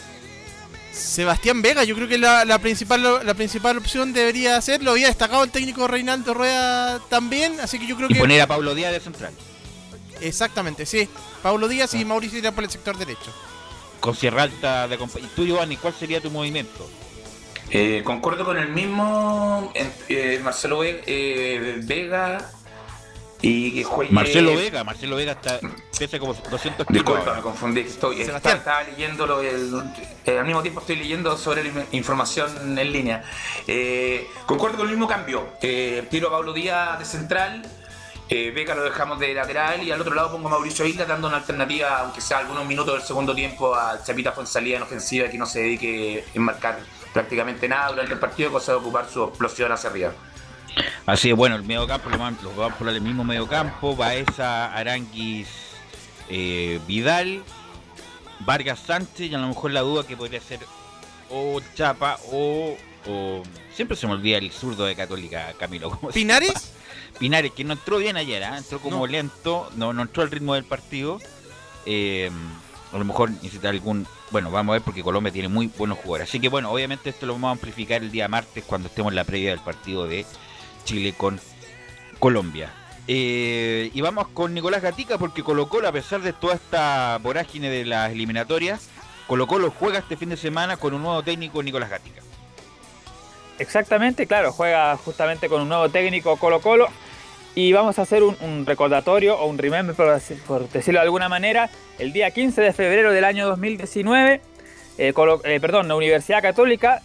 Sebastián Vega, yo creo que la, la principal la principal opción debería ser, lo había destacado el técnico Reinaldo Rueda también, así que yo creo Y que... poner a Pablo Díaz de central. Exactamente, sí. Pablo Díaz y Mauricio irá por el sector derecho. Con Sierra Alta de acompañ- ¿Y tú, Giovanni, cuál sería tu movimiento? Eh, concuerdo con el mismo eh, Marcelo eh, Vega y juegue. Marcelo Vega, Marcelo Vega está, pesa como 200 kilos. Disculpa, me confundí. Estoy, estaba, estaba leyendo lo del- eh, al mismo tiempo estoy leyendo sobre la información en línea. Eh, concuerdo con el mismo cambio. Eh, tiro a Pablo Díaz de central. eh, Vega lo dejamos de lateral y al otro lado pongo a Mauricio Isla dando una alternativa, aunque sea algunos minutos del segundo tiempo, al Chapita Fonsalía en ofensiva que no se dedique a marcar prácticamente nada durante el partido, cosa de ocupar su explosión hacia arriba. Así es, bueno, el medio campo lo van, los van por el mismo medio campo, Baeza, Aranguis, eh, Vidal, Vargas Sánchez y a lo mejor la duda que podría ser o Chapa o, o- siempre se me olvida el zurdo de Católica, Camilo. ¿cómo se ¿Pinares? Pinares, que no entró bien ayer, ¿ah? entró como lento, no, no entró al ritmo del partido. Eh, a lo mejor necesita algún. Bueno, vamos a ver porque Colombia tiene muy buenos jugadores. Así que bueno, obviamente esto lo vamos a amplificar el día martes cuando estemos en la previa del partido de Chile con Colombia. Eh, y vamos con Nicolás Gatica porque Colo Colo, a pesar de toda esta vorágine de las eliminatorias, Colo Colo juega este fin de semana con un nuevo técnico, Nicolás Gatica. Exactamente, claro, juega justamente con un nuevo técnico Colo Colo y vamos a hacer un, recordatorio o un remember, por decirlo de alguna manera, el día 15 de febrero del año 2019, eh, Colo- eh, perdón, la Universidad Católica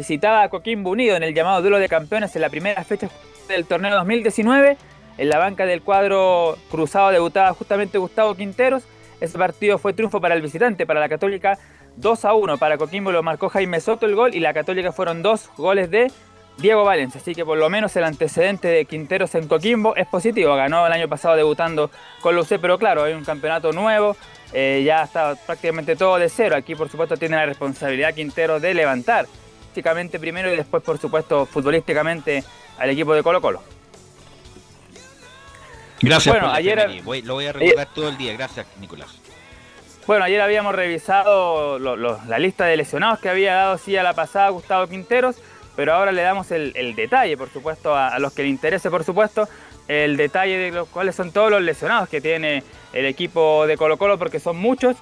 visitaba a Coquimbo Unido en el llamado duelo de campeones en la primera fecha del torneo 2019. En la banca del cuadro cruzado debutaba justamente Gustavo Quinteros. Ese partido fue triunfo para el visitante, para la Católica 2 a 1. Para Coquimbo lo marcó Jaime Soto el gol y la Católica fueron dos goles de Diego Valencia. Así que por lo menos el antecedente de Quinteros en Coquimbo es positivo. Ganó el año pasado debutando con Lucé, pero claro, hay un campeonato nuevo. eh, ya está prácticamente todo de cero. Aquí por supuesto tiene la responsabilidad Quinteros de levantar físicamente primero y después por supuesto futbolísticamente al equipo de Colo Colo. Gracias Bueno, ayer-. Voy- lo voy a recordar todo el día. Gracias, Nicolás. Bueno, ayer habíamos revisado lo- lo- la lista de lesionados que había dado sí a la pasada Gustavo Quinteros, pero ahora le damos el, el detalle, por supuesto, a, a los que le interese, por supuesto, el detalle de los cuáles son todos los lesionados que tiene el equipo de Colo Colo, porque son muchos,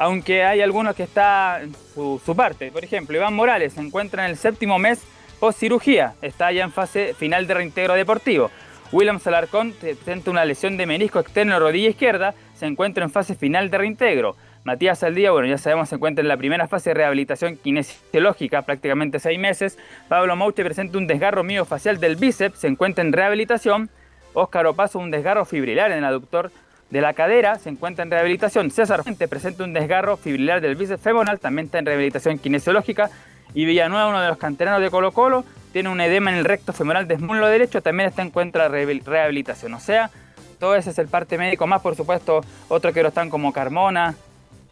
aunque hay algunos que está en su, su parte. Por ejemplo, Iván Morales se encuentra en el séptimo mes post cirugía, está ya en fase final de reintegro deportivo. William Salarcón presenta una lesión de menisco externo de rodilla izquierda, se encuentra en fase final de reintegro. Matías Saldía, bueno, ya sabemos, se encuentra en la primera fase de rehabilitación kinesiológica, prácticamente seis meses. Pablo Mouche presenta un desgarro miofacial del bíceps, se encuentra en rehabilitación. Óscar Opaso, un desgarro fibrilar en el aductor de la cadera, se encuentra en rehabilitación. César Fuente presenta un desgarro fibrilar del bíceps femoral, también está en rehabilitación kinesiológica. Y Villanueva, uno de los canteranos de Colo Colo, tiene un edema en el recto femoral del muslo derecho, también está en cuenta de rehabilitación. O sea, todo ese es el parte médico, más por supuesto otros que no están como Carmona,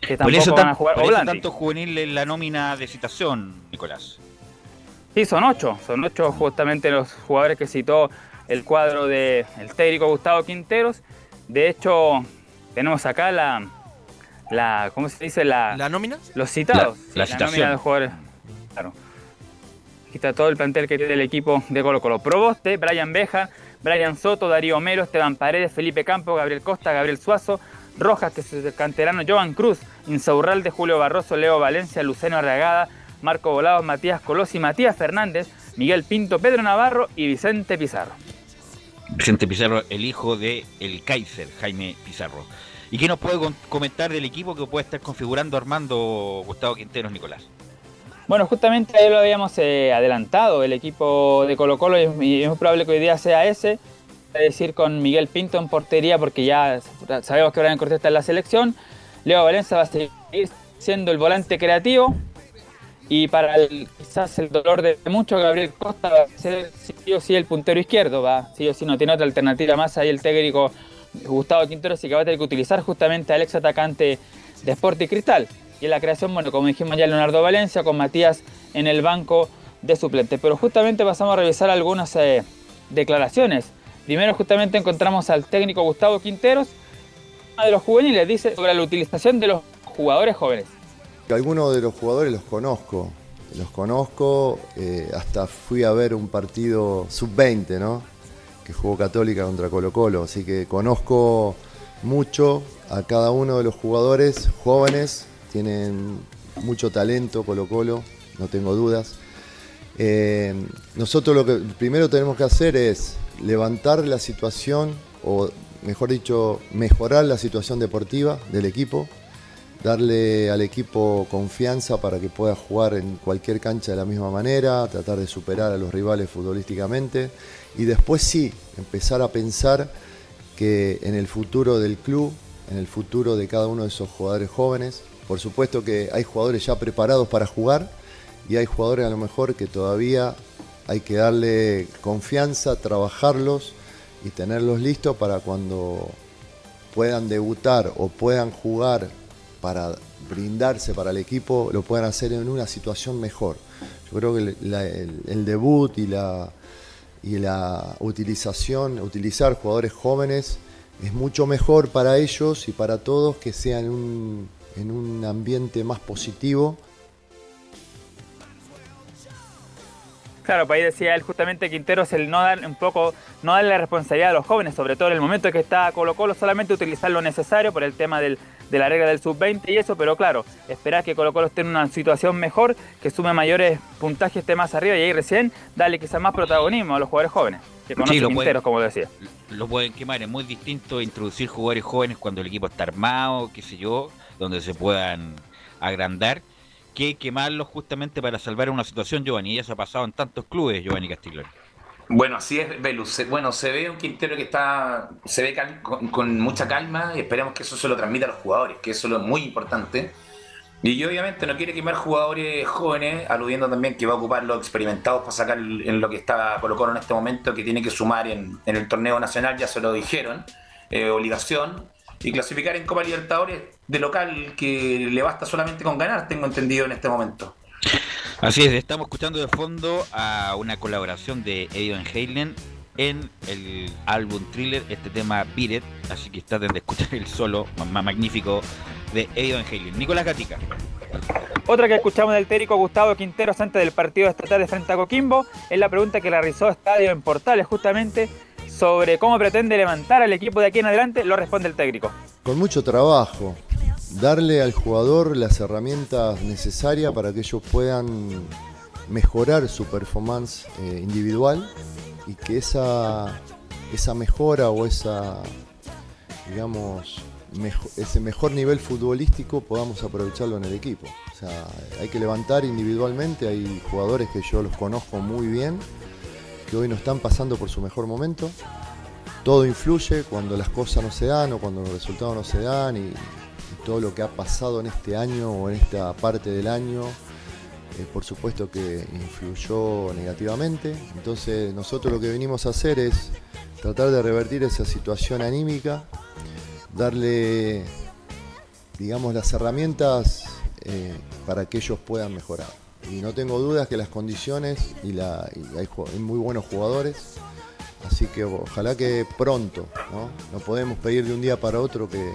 que Por tampoco eso, van a jugar. por eso tanto juvenil en la nómina de citación, Nicolás. Sí, son ocho. Son ocho justamente los jugadores que citó el cuadro del el técnico Gustavo Quinteros. De hecho, tenemos acá la, la ¿cómo se dice? La, ¿La nómina? Los citados. La- la sí, citación. nómina de los jugadores. Claro. Aquí está todo el plantel que tiene el equipo de Colo Colo. Proboste, Brian Beja, Brian Soto, Darío Melo, Esteban Paredes, Felipe Campo, Gabriel Costa, Gabriel Suazo, Rojas, que es el canterano, Jovan Cruz, Insaurralde, Julio Barroso, Leo Valencia, Luceno Arragada, Marco Volados, Matías Colosi, Matías Fernández, Miguel Pinto, Pedro Navarro y Vicente Pizarro. Vicente Pizarro, el hijo de el Kaiser, Jaime Pizarro. ¿Y qué nos puede comentar del equipo que puede estar configurando Armando Gustavo Quinteros, Nicolás? Bueno, justamente ahí lo habíamos eh, adelantado, el equipo de Colo Colo, y es- es muy probable que hoy día sea ese, es decir, con Miguel Pinto en portería, porque ya sabemos que Brian Cortés está en la selección, Leo Valencia va a seguir siendo el volante creativo, y para quizás el dolor de muchos, Gabriel Costa va a ser sí o sí el puntero izquierdo, va, sí o sí no tiene otra alternativa más, ahí el técnico Gustavo Quintero sí que va a tener que utilizar justamente al ex atacante de Sporting Cristal. Y en la creación, bueno, como dijimos ya, Leonardo Valencia con Matías en el banco de suplente. Pero justamente pasamos a revisar algunas eh, declaraciones. Primero justamente encontramos al técnico Gustavo Quinteros, de los juveniles, dice sobre la utilización de los jugadores jóvenes. Algunos de los jugadores los conozco, los conozco, eh, hasta fui a ver un partido sub-20, ¿no? Que jugó Católica contra Colo Colo, así que conozco mucho a cada uno de los jugadores jóvenes, tienen mucho talento Colo Colo, no tengo dudas. Eh, nosotros lo que primero tenemos que hacer es levantar la situación, o mejor dicho, mejorar la situación deportiva del equipo, darle al equipo confianza para que pueda jugar en cualquier cancha de la misma manera, tratar de superar a los rivales futbolísticamente y después sí, empezar a pensar que en el futuro del club, en el futuro de cada uno de esos jugadores jóvenes, por supuesto que hay jugadores ya preparados para jugar y hay jugadores a lo mejor que todavía hay que darle confianza, trabajarlos y tenerlos listos para cuando puedan debutar o puedan jugar para brindarse para el equipo, lo puedan hacer en una situación mejor. Yo creo que el, el- debut y la, y la utilización, utilizar jugadores jóvenes es mucho mejor para ellos y para todos que sean un, en un ambiente más positivo. Claro, pues ahí decía él justamente Quinteros el no dar un poco, no darle la responsabilidad a los jóvenes, sobre todo en el momento que está Colo Colo, solamente utilizar lo necesario por el tema del, de la regla del sub-20 y eso, pero claro, esperar que Colo Colo esté en una situación mejor, que sume mayores puntajes, esté más arriba y ahí recién darle quizás más protagonismo a los jugadores jóvenes, que conocen lo Quinteros, pueden- como decía. Lo pueden quemar, es muy distinto introducir jugadores jóvenes cuando el equipo está armado, qué sé yo, donde se puedan agrandar, que quemarlos justamente para salvar una situación, Giovanni. Y eso ha pasado en tantos clubes, Giovanni Castiglione. Bueno, así es, Velus. Bueno, se ve un Quintero que está, se ve con, mucha calma y esperemos que eso se lo transmita a los jugadores, que eso es lo muy importante. Y obviamente no quiere quemar jugadores jóvenes, aludiendo también que va a ocupar los experimentados para sacar en lo que está Colo Colo en este momento, que tiene que sumar en, en el torneo nacional, ya se lo dijeron, eh, obligación, y clasificar en Copa Libertadores de local, que le basta solamente con ganar, tengo entendido en este momento. Así es, estamos escuchando de fondo a una colaboración de Eddie Van Halen en el álbum Thriller, este tema Beat It, así que traten de escuchar el solo más magnífico de Eddie Van Halen. Nicolás Gatica. Otra que escuchamos del técnico Gustavo Quinteros antes del partido de esta tarde frente a Coquimbo es la pregunta que realizó Estadio en Portales justamente sobre cómo pretende levantar al equipo de aquí en adelante, lo responde el técnico. Con mucho trabajo, darle al jugador las herramientas necesarias para que ellos puedan mejorar su performance eh, individual y que esa, esa mejora o esa, digamos, ese mejor nivel futbolístico podamos aprovecharlo en el equipo. O sea, hay que levantar individualmente, hay jugadores que yo los conozco muy bien, que hoy no están pasando por su mejor momento. Todo influye cuando las cosas no se dan o cuando los resultados no se dan y, todo lo que ha pasado en este año o en esta parte del año, eh, por supuesto que influyó negativamente. Entonces nosotros lo que venimos a hacer es tratar de revertir esa situación anímica, darle, digamos, las herramientas eh, para que ellos puedan mejorar. Y no tengo dudas que las condiciones y, la, y hay, muy buenos jugadores, así que ojalá que pronto, ¿no? No podemos pedir de un día para otro que,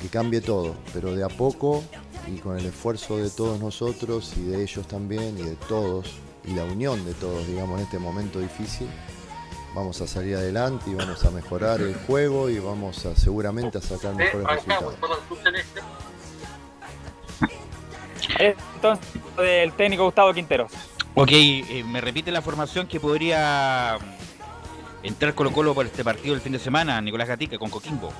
que cambie todo, pero de a poco y con el esfuerzo de todos nosotros y de ellos también y de todos y la unión de todos, digamos, en este momento difícil, vamos a salir adelante y vamos a mejorar el juego y vamos a seguramente a sacar mejores resultados. Entonces, del técnico Gustavo Quinteros. Ok, eh, me repite la formación que podría mm, entrar Colo Colo por este partido el fin de semana, Nicolás Gatica con Coquimbo.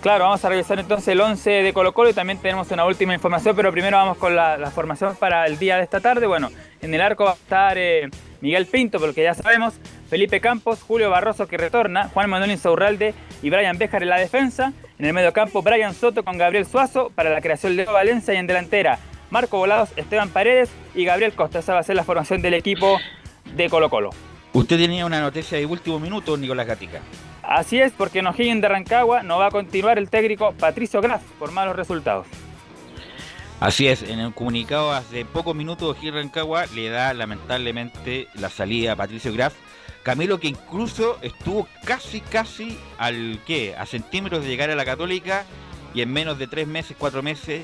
Claro, vamos a revisar entonces el 11 de Colo Colo y también tenemos una última información, pero primero vamos con la, la formación para el día de esta tarde. Bueno, en el arco va a estar eh, Miguel Pinto, porque ya sabemos, Felipe Campos, Julio Barroso que retorna, Juan Manuel Insaurralde y Brian Béjar en la defensa. En el medio campo, Brian Soto con Gabriel Suazo para la creación de Valencia y en delantera, Marco Volados, Esteban Paredes y Gabriel Costa. Esa va a ser la formación del equipo de Colo Colo. Usted tenía una noticia de último minuto, Nicolás Gatica. Así es, porque en O'Higgins de Rancagua no va a continuar el técnico Patricio Graf por malos resultados. Así es, en el comunicado hace pocos minutos Gil Rancagua le da lamentablemente la salida a Patricio Graf. Camilo que incluso estuvo casi, casi al ¿qué? a centímetros de llegar a la Católica y en menos de tres meses, cuatro meses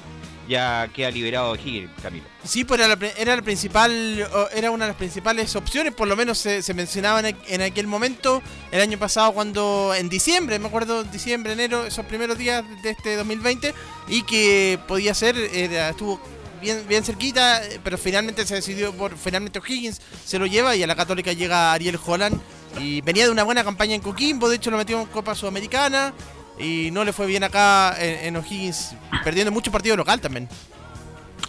ya queda liberado Higgins, Camilo. Sí, pues era la, era el principal, era una de las principales opciones, por lo menos se, se mencionaba en, aqu- en aquel momento, el año pasado, cuando en diciembre, me acuerdo, diciembre, enero, esos primeros días de este 2020, y que podía ser, era- estuvo bien, bien cerquita, pero finalmente se decidió por, finalmente O'Higgins se lo lleva y a la Católica llega Ariel Holland, y venía de una buena campaña en Coquimbo, de hecho lo metió en Copa Sudamericana, y no le fue bien acá en, en O'Higgins, perdiendo mucho partido local también.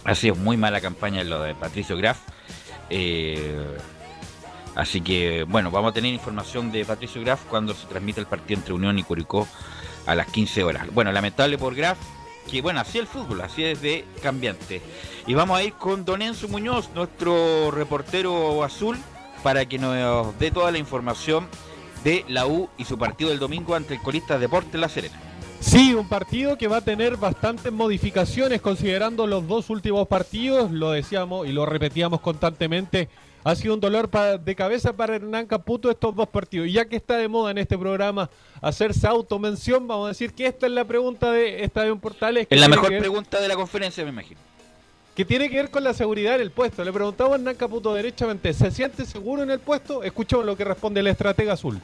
Ha sido muy mala campaña lo de Patricio Graf. Eh, así que, bueno, vamos a tener información de Patricio Graf cuando se transmite el partido entre Unión y Curicó a las 15 horas. Bueno, lamentable por Graf, que bueno, así es el fútbol, así es de cambiante. Y vamos a ir con Don Enzo Muñoz, nuestro reportero azul, para que nos dé toda la información de la U y su partido del domingo ante el colista Deporte La Serena. Sí, un partido que va a tener bastantes modificaciones considerando los dos últimos partidos, lo decíamos y lo repetíamos constantemente, ha sido un dolor de cabeza para Hernán Caputo estos dos partidos. Y ya que está de moda en este programa hacerse automención, vamos a decir que esta es la pregunta de Estadio Portales. Es la mejor pregunta de la conferencia, me imagino. Que tiene que ver con la seguridad en el puesto. Le preguntamos a Hernán Caputo derechamente, ¿se siente seguro en el puesto? Escuchamos lo que responde el estratega azul.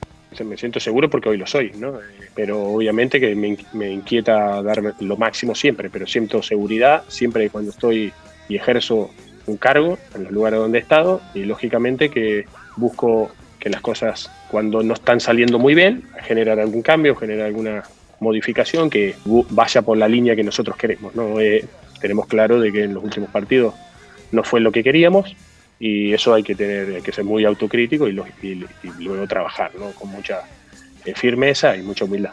Me siento seguro porque hoy lo soy, ¿no? Eh, Pero obviamente que me, in- me inquieta dar lo máximo siempre, pero siento seguridad siempre cuando estoy y ejerzo un cargo en los lugares donde he estado y lógicamente que busco que las cosas cuando no están saliendo muy bien, generar algún cambio, generar alguna modificación que vaya por la línea que nosotros queremos, ¿no? Eh, tenemos claro de que en los últimos partidos no fue lo que queríamos y eso hay que tener hay que ser muy autocrítico y, lo- y- y luego trabajar ¿no? con mucha eh, firmeza y mucha humildad.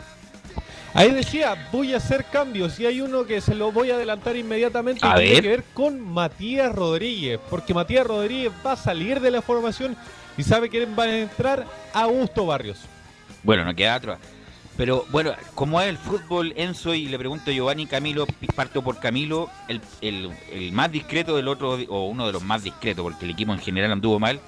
Ahí decía, voy a hacer cambios y hay uno que se lo voy a adelantar inmediatamente A que tiene ver. que ver con Matías Rodríguez, porque Matías Rodríguez va a salir de la formación y sabe que va a entrar Augusto Barrios. Bueno, no queda otra. Pero bueno, como es el fútbol, Enzo, y le pregunto a Giovanni Camilo, parto por Camilo, el, el- el más discreto del otro, o uno de los más discretos, porque el equipo en general anduvo mal,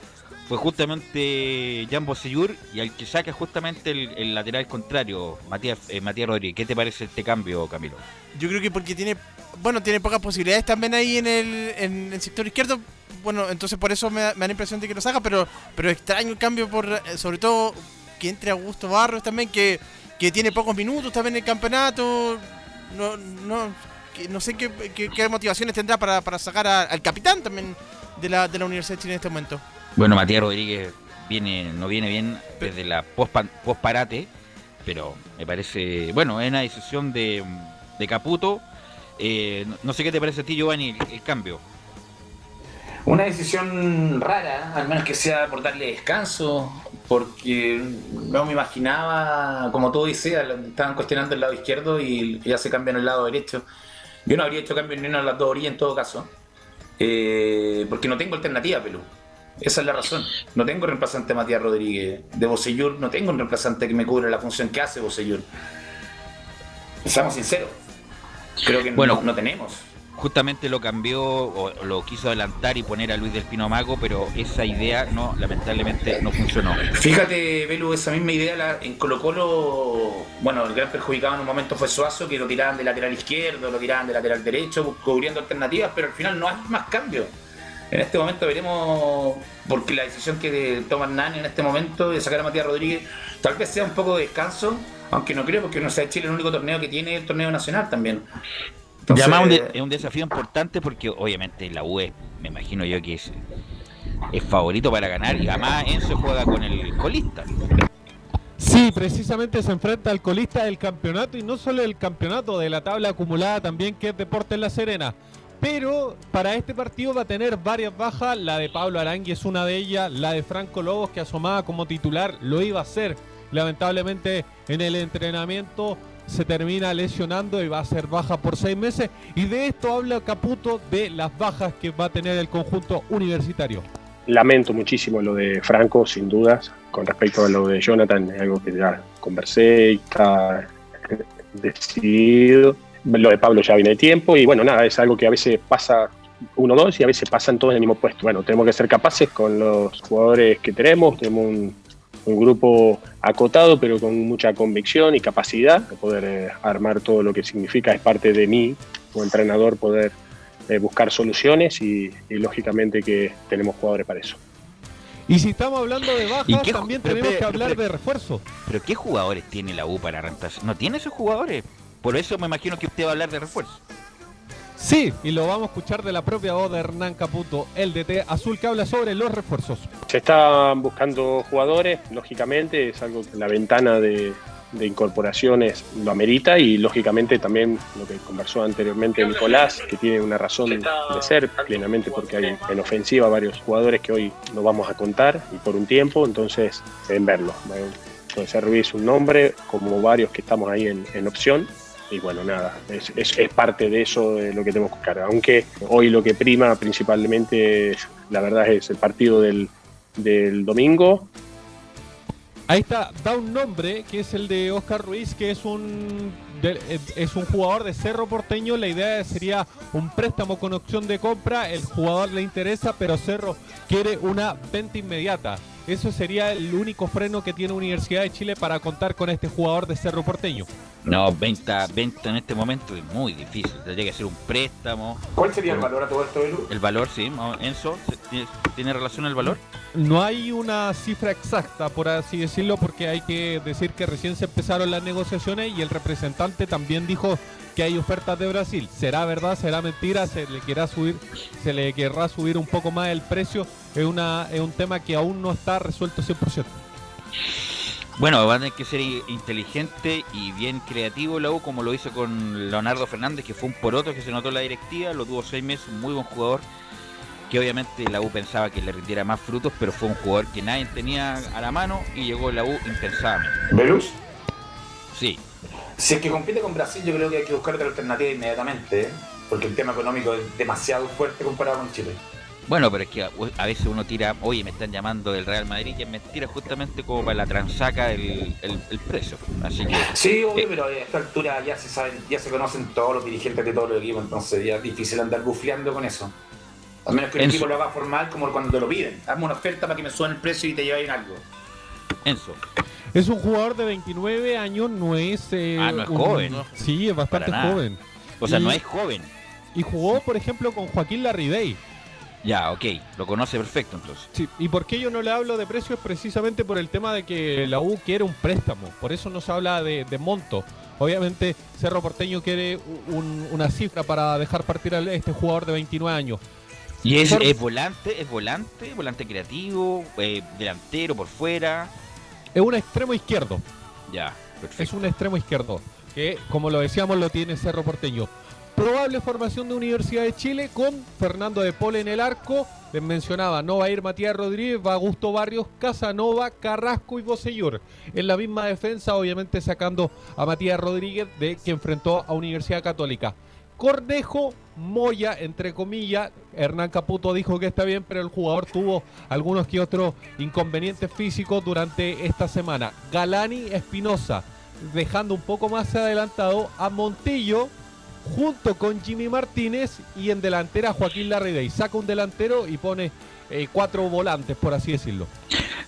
fue justamente Jan Bosellur y al que saca justamente el, lateral contrario, Matías, eh, Matías Rodríguez. ¿Qué te parece este cambio, Camilo? Yo creo que porque tiene, bueno, tiene pocas posibilidades también ahí en el, en el sector izquierdo. Bueno, entonces por eso me da, me da la impresión de que lo saca, pero, pero extraño el cambio por, eh, sobre todo que entre Augusto Barrios también, que, que tiene pocos minutos también en el campeonato. No, no, que no sé qué, qué- qué motivaciones tendrá para, para sacar a- al capitán también de la, de la Universidad de Chile en este momento. Bueno, Matías Rodríguez viene, no viene bien desde la post- post-parate, pero me parece, bueno, es una decisión de, de Caputo. Eh, no, no sé qué te parece a ti, Giovanni, el, el cambio. Una decisión rara, al menos que sea por darle descanso, porque no me imaginaba, como tú lo- estaban cuestionando el lado izquierdo y ya se cambian el lado derecho. Yo no habría hecho cambio ni una de las dos orillas en todo caso, eh, porque no tengo alternativa, Pelú. Esa es la razón. No tengo reemplazante a Matías Rodríguez. De Bocellur no tengo un reemplazante que me cubra la función que hace Bocellur. Seamos sinceros. Creo que Bueno. no, no tenemos. Justamente lo cambió o lo quiso adelantar y poner a Luis del Pino Mago, pero esa idea no, lamentablemente no funcionó. Fíjate, Belu, esa misma idea la- en Colo Colo, bueno, el gran perjudicado en un momento fue Suazo, que lo tiraban de lateral izquierdo, lo tiraban de lateral derecho, cubriendo alternativas, pero al final no hay más cambios. En este momento veremos, porque la decisión que toma Nani en este momento de sacar a Matías Rodríguez, tal vez sea un poco de descanso, aunque no creo, porque no sea Chile el único torneo que tiene el torneo nacional también. Y además es un desafío importante porque obviamente la UE, me imagino yo que es, es favorito para ganar y además Enzo juega con el colista. Sí, precisamente se enfrenta al colista del campeonato y no solo el campeonato, de la tabla acumulada también que es Deportes La Serena. Pero para este partido va a tener varias bajas, la de Pablo Arangui es una de ellas, la de Franco Lobos que asomaba como titular lo iba a hacer. Lamentablemente en el entrenamiento se termina lesionando y va a ser baja por seis meses. Y de esto habla Caputo de las bajas que va a tener el conjunto universitario. Lamento muchísimo lo de Franco, sin dudas. Con respecto a lo de Jonathan, es algo que ya conversé y está decidido. Lo de Pablo ya viene de tiempo y bueno, nada, es algo que a veces pasa uno dos y a veces pasan todos en el mismo puesto. Bueno, tenemos que ser capaces con los jugadores que tenemos, tenemos un, un grupo acotado pero con mucha convicción y capacidad de poder eh, armar todo lo que significa, es parte de mí como entrenador poder eh, buscar soluciones y, y lógicamente que tenemos jugadores para eso. Y si estamos hablando de bajas, ¿Y qué ju- también pero, tenemos que hablar pero- de refuerzo. Pero ¿qué jugadores tiene la U para reemplazar? No tiene esos jugadores. Por eso me imagino que usted va a hablar de refuerzo. Sí, y lo vamos a escuchar de la propia voz de Hernán Caputo, el DT azul que habla sobre los refuerzos. Se están buscando jugadores, lógicamente, es algo que la ventana de, incorporaciones lo amerita y lógicamente también lo que conversó anteriormente Nicolás, que tiene una razón de ser plenamente porque hay en ofensiva varios jugadores que hoy no vamos a contar y por un tiempo, entonces en verlo. José Ruiz un nombre, como varios que estamos ahí en opción. Y bueno, nada, es, es- parte de eso de lo que tenemos que buscar. Aunque hoy lo que prima principalmente, la verdad, es el partido del, del domingo Ahí está, da un nombre que es el de Oscar Ruiz, que es un de- es un jugador de Cerro Porteño. La idea sería un préstamo con opción de compra. El jugador le interesa, pero Cerro quiere una venta inmediata. Eso sería el único freno que tiene Universidad de Chile para contar con este jugador de Cerro Porteño. No, venta, venta en este momento es muy difícil. Tendría que ser un préstamo. ¿Cuál sería el valor a todo esto, Belu? El valor, sí. Enzo, ¿tiene, tiene relación el valor? No hay una cifra exacta, por así decirlo, porque hay que decir que recién se empezaron las negociaciones y el representante también dijo que hay ofertas de Brasil. ¿Será verdad? ¿Será mentira? ¿Se le querrá subir, se le querrá subir un poco más el precio? Es, una, es un tema que aún no está resuelto 100%. Bueno, va a tener que ser inteligente y bien creativo la U, como lo hizo con Leonardo Fernández, que fue un poroto que se notó en la directiva, lo tuvo seis meses, un muy buen jugador, que obviamente la U pensaba que le rindiera más frutos, pero fue un jugador que nadie tenía a la mano y llegó la U impensadamente. ¿Velus? Sí. Si es que compite con Brasil, yo creo que hay que buscar otra alternativa inmediatamente, ¿eh? porque el tema económico es demasiado fuerte comparado con Chile. Bueno, pero es que a, veces uno tira, oye, me están llamando del Real Madrid, y es mentira justamente como para la transaca el, el, el precio. Así que... Sí, obvio, eh, pero a esta altura ya se saben, ya se conocen todos los dirigentes de todos los equipos, entonces ya es difícil andar bufleando con eso. A menos que el equipo lo haga formal como cuando te lo piden. Hazme una oferta para que me suban el precio y te lleven algo. Enzo. Es un jugador de 29 años, no es... eh, Ah, no es un- joven. Sí, es bastante joven. O sea, Y- no es joven. Y jugó, por ejemplo, con Joaquín Larridey. Ya, ok, lo conoce perfecto entonces. Sí, y por qué yo no le hablo de precios precisamente por el tema de que la U quiere un préstamo, por eso no se habla de, de monto. Obviamente Cerro Porteño quiere un- una cifra para dejar partir a este jugador de 29 años. Y es, Cerro- es volante, es volante, volante creativo, eh, delantero por fuera. Es un extremo izquierdo, Ya, perfecto. es un extremo izquierdo, que como lo decíamos lo tiene Cerro Porteño. Probable formación de Universidad de Chile con Fernando de Pole en el arco. Les mencionaba, no va a ir Matías Rodríguez, va Augusto Barrios, Casanova, Carrasco y Bosellur. En la misma defensa, obviamente sacando a Matías Rodríguez de que enfrentó a Universidad Católica. Cornejo, Moya, entre comillas, Hernán Caputo dijo que está bien, pero el jugador tuvo algunos que otros inconvenientes físicos durante esta semana. Galani, Espinosa, dejando un poco más adelantado a Montillo, junto con Jimmy Martínez y en delantera Joaquín Larridey. Saca un delantero y pone eh, cuatro volantes, por así decirlo.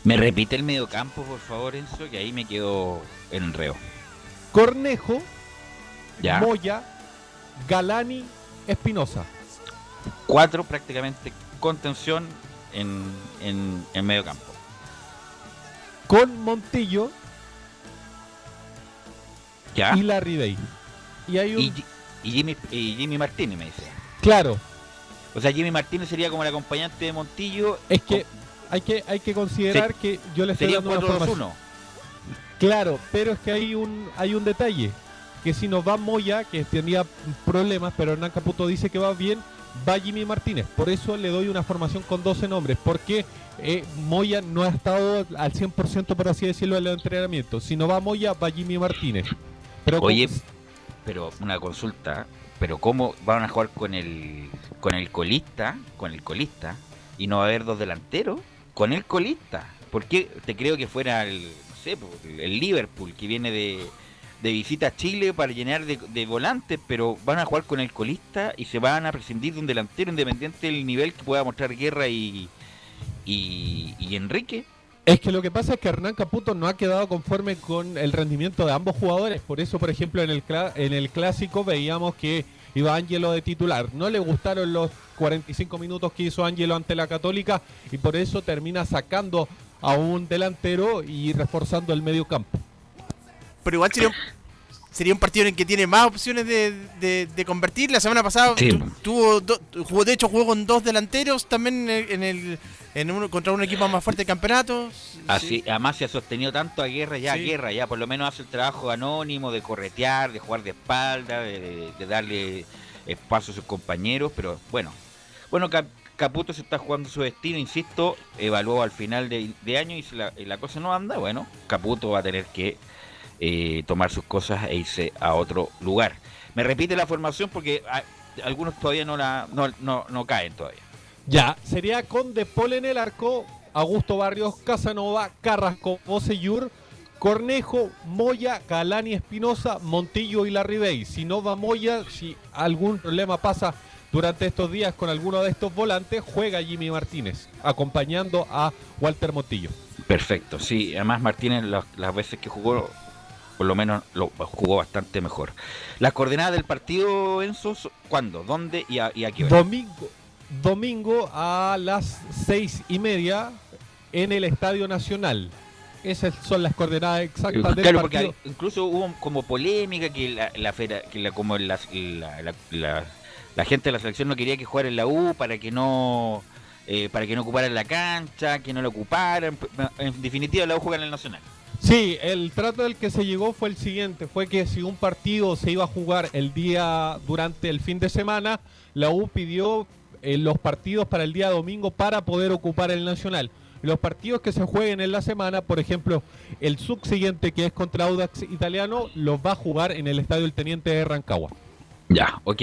Me repite el mediocampo, por favor, Enzo, que ahí me quedo en reo. Cornejo, Ya. Moya, Galani, Espinosa. Cuatro prácticamente contención en, en, en mediocampo. Con Montillo Ya. y Larridey. Y hay un... Y, y Jimmy, y Jimmy Martínez me dice. Claro, O sea, Jimmy Martínez sería como el acompañante de Montillo. es que hay que, hay que considerar Se- que yo le estoy dando una 4-2-1. formación. Claro, pero es que hay un, hay un detalle. Que si nos va Moya, que tenía problemas, pero Hernán Caputo dice que va bien, va Jimmy Martínez. Por eso le doy una formación con 12 nombres. Porque eh, Moya no ha estado al 100%, por así decirlo, en el entrenamiento. Si no va Moya, va Jimmy Martínez. Pero Oye, pero una consulta. Pero ¿cómo van a jugar con el con el colista? Con el colista. Y no va a haber dos delanteros. Con el colista. ¿Por qué te creo que fuera el, no sé, el Liverpool que viene de, de visita a Chile para llenar de, volantes? Pero van a jugar con el colista y se van a prescindir de un delantero independiente del nivel que pueda mostrar Guerra y, y, y Enrique. Es que lo que pasa es que Hernán Caputo no ha quedado conforme con el rendimiento de ambos jugadores. Por eso, por ejemplo, en el, en el clásico veíamos que iba Ángelo de titular. No le gustaron los 45 minutos que hizo Ángelo ante la Católica y por eso termina sacando a un delantero y reforzando el medio campo. Pero igual sería un, sería un partido en el que tiene más opciones de, de- de convertir. La semana pasada Sí. tu- tuvo do- jugó, de hecho jugó con dos delanteros también en el, en uno, contra un equipo más fuerte del campeonato. Así, además se ha sostenido tanto a Guerra, ya Sí. Guerra, ya por lo menos hace el trabajo anónimo de corretear, de jugar de espalda, de, de darle espacio a sus compañeros, pero bueno, bueno, Cap- Caputo se está jugando su destino, insisto, evaluó al final de, de año y si la, y la cosa no anda, bueno, Caputo va a tener que eh, tomar sus cosas e irse a otro lugar. Me repite la formación porque algunos todavía no la no, no, no caen todavía. Ya, sería con De Paul en el arco, Augusto Barrios, Casanova, Carrasco, Boseyur, Cornejo, Moya, Galani Espinosa, Montillo y Larribey. Si no va Moya, si algún problema pasa durante estos días con alguno de estos volantes, juega Jimmy Martínez, acompañando a Walter Montillo. Perfecto, sí. Además Martínez las, las veces que jugó, por lo menos lo jugó bastante mejor. Las coordenadas del partido, Enzo, ¿cuándo? ¿Dónde y a, y a qué hora? Domingo, domingo a las seis y media en el Estadio Nacional. Esas son las coordenadas exactas del Claro, porque partido. hay- incluso hubo como polémica que la, la, fera- que la- como la, la- la- la- la gente de la selección no quería que jugara en la U para que no eh, para que no ocuparan la cancha, que no la ocuparan. En definitiva, la U juega en el Nacional. Sí, el trato del que se llegó fue el siguiente, fue que si un partido se iba a jugar el día durante el fin de semana, la U pidió eh, los partidos para el día domingo para poder ocupar el Nacional. Los partidos que se jueguen en la semana, por ejemplo, el subsiguiente que es contra Audax Italiano, los va a jugar en el Estadio El Teniente de Rancagua. Ya, ok.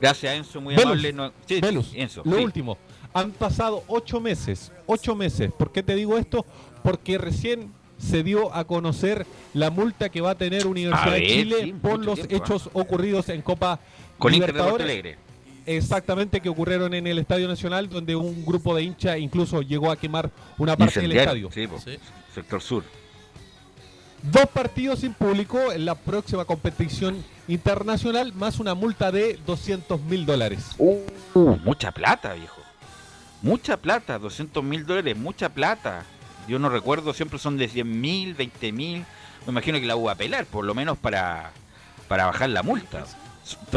Gracias, Enzo, muy Velus, amable. No- sí, Velus, Enzo, lo sí. último, han pasado ocho meses, ocho meses. ¿Por qué te digo esto? Porque recién se dio a conocer la multa que va a tener Universidad A de Chile sí, por los tiempo, ¿ah? hechos ocurridos en Copa Con Inter de Porto Libertadores. Alegre. Exactamente, que ocurrieron en el Estadio Nacional, donde un grupo de hinchas incluso llegó a quemar una parte del estadio. sí, po, sector sur. Dos partidos sin público en la próxima competición internacional, más una multa de 200 mil dólares. Uh, mucha plata, viejo. Mucha plata, 200 mil dólares, mucha plata. Yo no recuerdo, siempre son de 100 mil, 20 mil. Me imagino que la va a apelar, por lo menos para, para bajar la multa.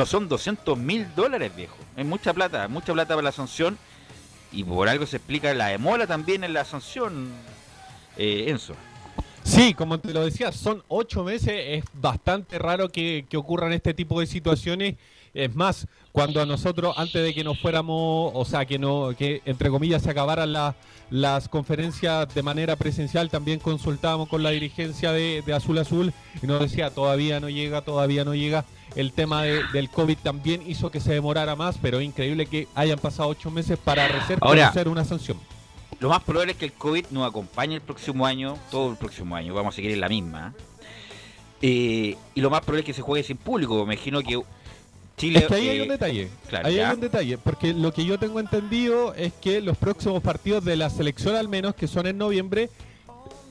Son 200 mil dólares, viejo. Es mucha plata, mucha plata para la sanción. Y por algo se explica la demora también en la sanción, eh, Enzo. Sí, como te lo decía, son ocho meses, es bastante raro que, que ocurran este tipo de situaciones. Es más, cuando a nosotros, antes de que nos fuéramos, o sea, que no, que entre comillas se acabaran la- las conferencias de manera presencial, también consultábamos con la dirigencia de, de Azul Azul y nos decía, todavía no llega, todavía no llega. El tema de- del COVID también hizo que se demorara más, pero es increíble que hayan pasado ocho meses para conocer una sanción. Lo más probable es que el COVID nos acompañe el próximo año, todo el próximo año, vamos a seguir en la misma. Eh, y lo más probable es que se juegue sin público, me imagino que Chile... Es que ahí hay eh, un detalle. claro, ahí ya. hay un detalle, porque lo que yo tengo entendido es que los próximos partidos de la selección al menos, que son en noviembre,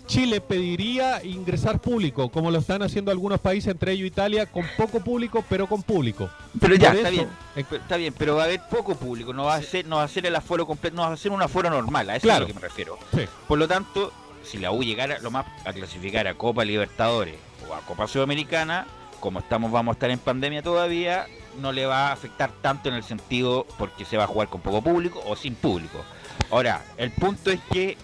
Chile pediría ingresar público, como lo están haciendo algunos países, entre ellos Italia, con poco público, pero con público. Pero ya, Por está eso- bien. Está bien, pero va a haber poco público, no va a ser, no va a ser el aforo completo, no va a ser un aforo normal, a eso Claro. es a lo que me refiero. Sí. Por lo tanto, si la U llegara lo más a clasificar a Copa Libertadores o a Copa Sudamericana, como estamos, vamos a estar en pandemia todavía, no le va a afectar tanto en el sentido porque se va a jugar con poco público o sin público. Ahora, el punto es que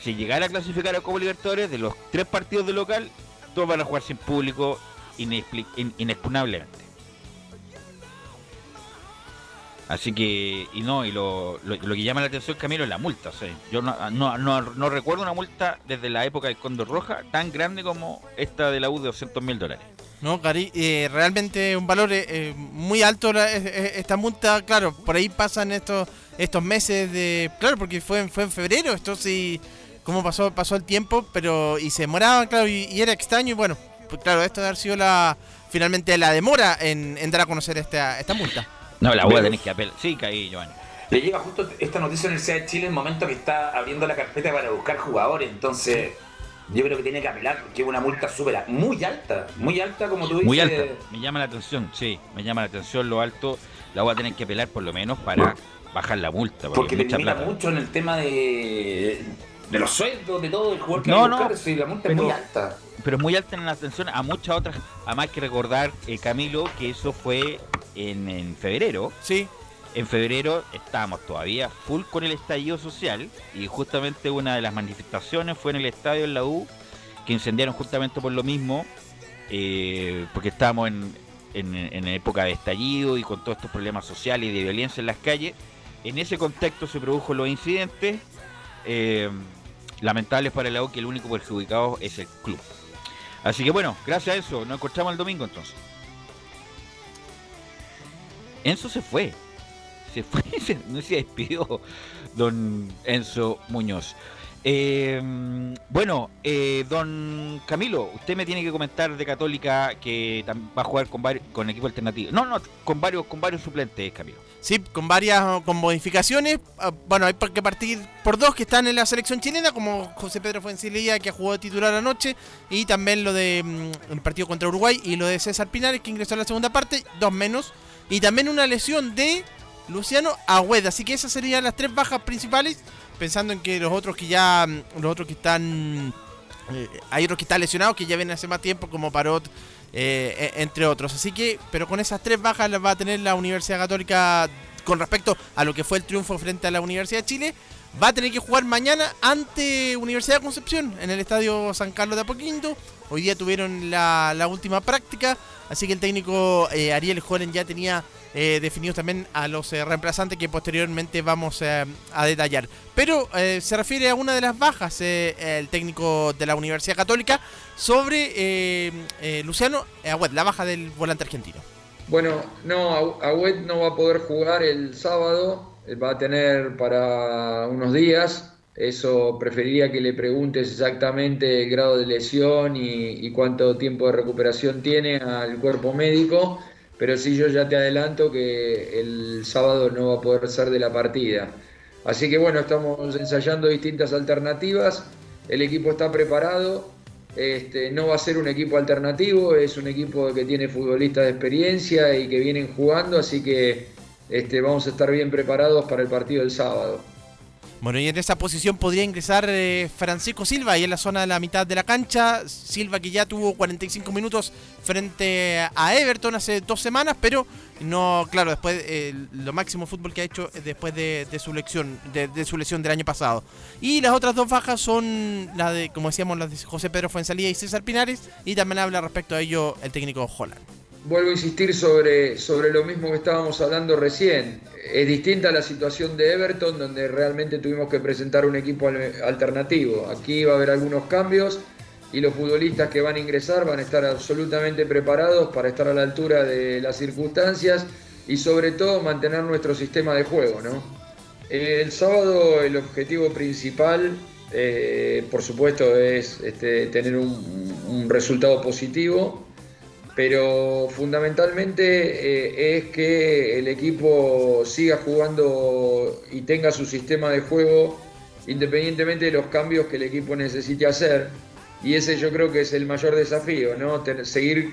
si llegara a clasificar a Copa Libertadores, de los tres partidos de local, todos van a jugar sin público in- inexpugnablemente. Así que, y no, y lo, lo, que llama la atención, Camilo, es la multa. yo no, no, no, no recuerdo una multa desde la época del Condor Roja tan grande como esta de la U de 200 mil dólares. No, Cari, eh, realmente un valor eh, eh, muy alto la- eh, esta multa, claro, por ahí pasan estos estos meses de, claro, porque fue en, fue en febrero, esto sí, cómo pasó pasó el tiempo, pero y se demoraba, claro, y, y era extraño y bueno, pues claro, esto debe haber sido la finalmente la demora en, en dar a conocer esta esta multa. No, la U Pero- tenés que apelar. Sí, caí, Giovanni. Le llega justo esta noticia a la Universidad de Chile en el momento que está abriendo la carpeta para buscar jugadores. Entonces, yo creo que tiene que apelar porque es una multa súper muy alta. Muy alta, como tú dices. Muy alta. Me llama la atención, sí. Me llama la atención lo alto. La va a tener que apelar por lo menos para bajar la multa. Porque, Porque es termina plata. mucho en el tema de, de los sueldos, de todo el jugador que No, va a no, buscar. sí, la multa es pero- muy alta. Pero es muy alta en la atención a muchas otras. Además que recordar, eh, Camilo, que eso fue en, en febrero. Sí. En febrero estábamos todavía full con el estallido social y justamente una de las manifestaciones fue en el estadio en la U que incendiaron justamente por lo mismo, eh, porque estábamos en, en, en época de estallido y con todos estos problemas sociales y de violencia en las calles. En ese contexto se produjo los incidentes. eh, lamentables para la U que el único perjudicado es el club. Así que bueno, gracias a eso, nos encontramos el domingo entonces. Enzo se fue. Se no se despidió don Enzo Muñoz. Eh, bueno, eh, don Camilo, usted me tiene que comentar de Católica que va a jugar con, con equipo alternativo. No, no, con varios, con varios suplentes, Camilo. Sí, con varias con modificaciones. Ah, Bueno, hay que partir por dos que están en la selección chilena, como José Pedro Fuencilía, que ha jugado titular anoche, y también lo de mm, el partido contra Uruguay, y lo de César Pinares, que ingresó en la segunda parte, dos menos, y también una lesión de Luciano Agüed. Así que esas serían las tres bajas principales, pensando en que los otros que ya, mm, los otros que están, eh, hay otros que están lesionados, que ya vienen hace más tiempo, como Parot, eh, e- entre otros. Así que, pero con esas tres bajas las va a tener la Universidad Católica con respecto a lo que fue el triunfo frente a la Universidad de Chile. Va a tener que jugar mañana ante Universidad Concepción en el Estadio San Carlos de Apoquindo. Hoy día tuvieron la, última práctica, así que el técnico eh, Ariel Jolen ya tenía eh, definidos también a los eh, reemplazantes que posteriormente vamos eh, a detallar. Pero eh, se refiere a una de las bajas el técnico de la Universidad Católica sobre Luciano Agüed, la baja del volante argentino. Bueno, no, Agüet no va a poder jugar el sábado, va a tener para unos días. Eso preferiría que le preguntes exactamente el grado de lesión y, y cuánto tiempo de recuperación tiene al cuerpo médico, pero sí yo ya te adelanto que el sábado no va a poder ser de la partida. Así que bueno, estamos ensayando distintas alternativas, el equipo está preparado, este, no va a ser un equipo alternativo, es un equipo que tiene futbolistas de experiencia y que vienen jugando, así que este, vamos a estar bien preparados para el partido del sábado. Bueno, y en esa posición podría ingresar eh, Francisco Silva, ahí en la zona de la mitad de la cancha. Silva que ya tuvo 45 minutos frente a Everton hace dos semanas, pero no, claro, después eh, lo máximo fútbol que ha hecho después de, su lesión, de, su lesión del año pasado. Y las otras dos bajas son las de, como decíamos, las de José Pedro Fuensalía y César Pinares, y también habla respecto a ello el técnico Holland. Vuelvo a insistir sobre, sobre lo mismo que estábamos hablando recién. Es distinta la situación de Everton, donde realmente tuvimos que presentar un equipo al- alternativo. Aquí va a haber algunos cambios y los futbolistas que van a ingresar van a estar absolutamente preparados para estar a la altura de las circunstancias y sobre todo mantener nuestro sistema de juego. ¿no? El sábado el objetivo principal, eh, por supuesto, es este, tener un resultado positivo pero fundamentalmente eh, es que el equipo siga jugando y tenga su sistema de juego independientemente de los cambios que el equipo necesite hacer. Y ese yo creo que es el mayor desafío, ¿no? Seguir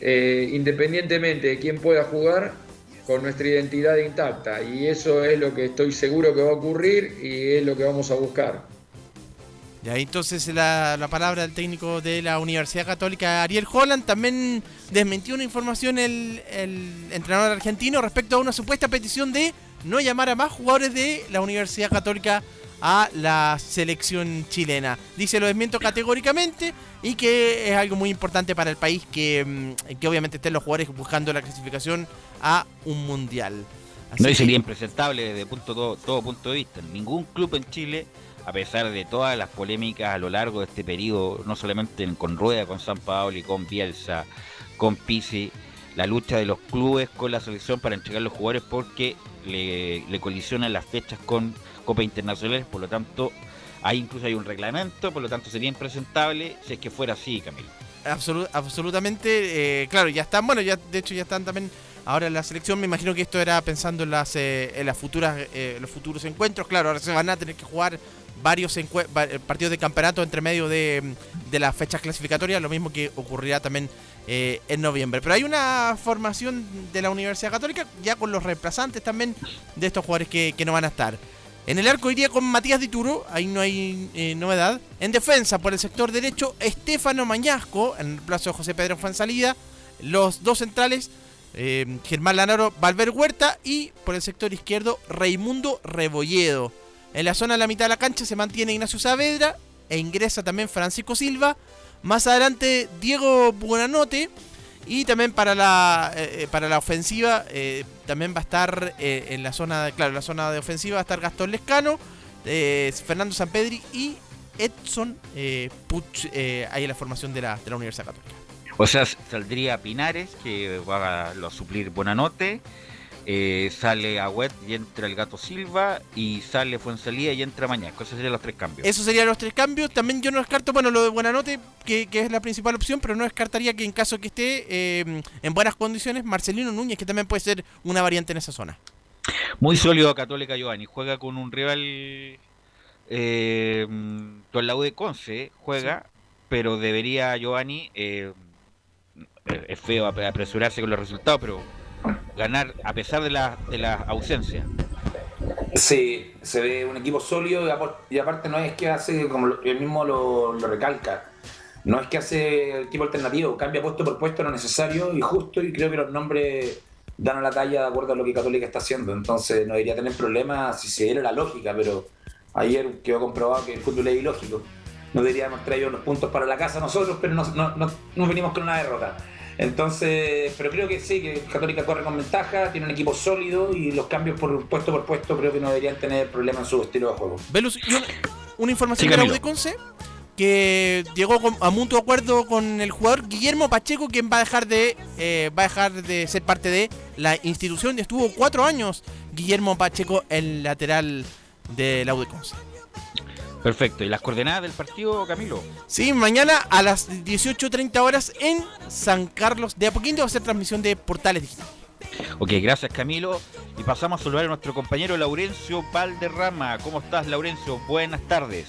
eh, independientemente de quién pueda jugar con nuestra identidad intacta. Y eso es lo que estoy seguro que va a ocurrir y es lo que vamos a buscar. Ya, entonces la, la palabra del técnico de la Universidad Católica, Ariel Holland, también desmentió una información el, el entrenador argentino respecto a una supuesta petición de no llamar a más jugadores de la Universidad Católica a la selección chilena. Dice lo desmiento categóricamente y que es algo muy importante para el país que, mm, que obviamente estén los jugadores buscando la clasificación a un mundial. Así No, y que- sería impresentable desde punto, todo, todo punto de vista. Ningún club en Chile, a pesar de todas las polémicas a lo largo de este periodo, no solamente en- con Rueda, con San Paoli, con Bielsa, con Pizzi, la lucha de los clubes con la selección para entregar los jugadores porque le, le colisionan las fechas con Copa Internacionales, por lo tanto, ahí incluso hay un reglamento, por lo tanto sería impresentable si es que fuera así, Camilo. Absolu- absolutamente, eh, claro, ya están, bueno, ya de hecho ya están también ahora en la selección, me imagino que esto era pensando en las eh, en las futuras eh, los futuros encuentros, claro, ahora se van a tener que jugar varios eh, partidos de campeonato entre medio de, de las fechas clasificatorias, lo mismo que ocurrirá también eh, en noviembre. Pero hay una formación de la Universidad Católica ya con los reemplazantes también de estos jugadores que, que no van a estar. En el arco iría con Matías Dituro, ahí no hay eh, novedad. En defensa, por el sector derecho, Estefano Mañasco, en el plazo de José Pedro Fansalida. Los dos centrales, Germán Lanaro, Valver Huerta. Y por el sector izquierdo, Raimundo Rebolledo. En la zona de la mitad de la cancha se mantiene Ignacio Saavedra e ingresa también Francisco Silva. Más adelante, Diego Buenanote. Y también para la, eh, para la ofensiva, eh, también va a estar eh, en la zona, de, claro, la zona de ofensiva va a estar Gastón Lescano, eh, Fernando Sampedri y Edson eh, Puch, eh, ahí en la formación de la, de la Universidad Católica. O sea, saldría Pinares, que va a, lo suplir Buenanote, eh, sale Agüet y entra el Gato Silva, y sale Fuensalía y entra Mañasco. Esos serían los tres cambios. Esos serían los tres cambios. También yo no descarto, bueno, lo de Buenanote, que, que es la principal opción, pero no descartaría que en caso que esté eh, en buenas condiciones, Marcelino Núñez, que también puede ser una variante en esa zona. Muy sólido Católica Giovanni. Juega con un rival eh, con la U de Conce, juega, pero debería Giovanni, eh, es feo ap- apresurarse con los resultados, pero ganar a pesar de la, de la ausencia. Sí, se ve un equipo sólido y, aparte no es que hace, como él mismo lo, recalca, no es que hace equipo alternativo, cambia puesto por puesto lo necesario y justo y creo que los nombres dan a la talla de acuerdo a lo que Católica está haciendo, entonces no debería tener problemas si se diera la lógica, pero ayer quedó comprobado que el fútbol es ilógico. No deberíamos traer los puntos para la casa nosotros, pero no, no, no, no venimos con una derrota. Entonces, pero creo que sí, que Católica corre con ventaja, tiene un equipo sólido y los cambios por puesto por puesto creo que no deberían tener problema en su estilo de juego. Velus, y una, una información Sí, de Conce que llegó a mutuo acuerdo con el jugador Guillermo Pacheco, quien va a dejar de eh, va a dejar de ser parte de la institución. Estuvo cuatro años Guillermo Pacheco, el lateral de la U de Conce. Perfecto. ¿Y las coordenadas del partido, Camilo? Sí, mañana a las 18.30 horas en San Carlos de Apoquindo va a ser transmisión de Portales Digital. Ok, gracias Camilo. Y pasamos a saludar a nuestro compañero Laurencio Valderrama. ¿Cómo estás, Laurencio? Buenas tardes.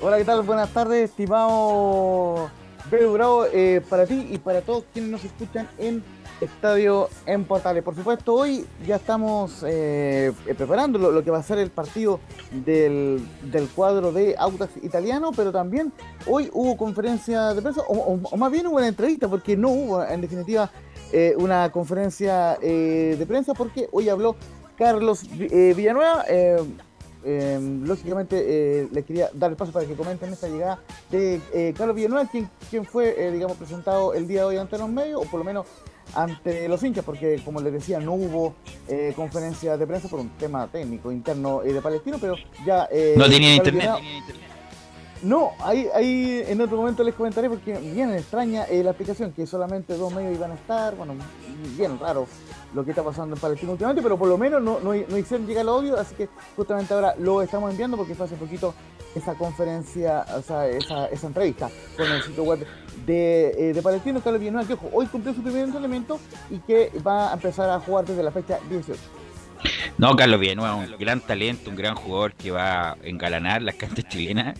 Hola, ¿qué tal? Buenas tardes, estimado Pedro Bravo, eh, para ti y para todos quienes nos escuchan en Estadio en Portales. Por supuesto, hoy ya estamos eh, eh, preparando lo, que va a ser el partido del, del cuadro de Audax italiano, pero también hoy hubo conferencia de prensa, o, más bien hubo una entrevista, porque no hubo en definitiva eh, una conferencia eh, de prensa, porque hoy habló Carlos Vi- Villanueva. eh, lógicamente les quería dar el paso para que comenten esta llegada de Carlos Villanueva, quien, quien fue, digamos, presentado el día de hoy ante los medios, o por lo menos ante los hinchas, porque como les decía, no hubo eh, conferencia de prensa por un tema técnico interno eh, de Palestino, pero ya... eh, No tenía internet. No, ahí, ahí en otro momento les comentaré porque bien extraña eh, la explicación que solamente dos medios iban a estar, bueno, bien raro lo que está pasando en Palestina últimamente, pero por lo menos no, no, no hicieron llegar el audio, así que justamente ahora lo estamos enviando porque fue hace poquito esa conferencia, o sea, esa, esa entrevista con el sitio web de, eh, de Palestino, Carlos Villanueva, que hoy cumplió su primer entrenamiento y que va a empezar a jugar desde la fecha 18. No, Carlos Villanueva, un gran talento, un gran jugador que va a engalanar las canchas chilenas.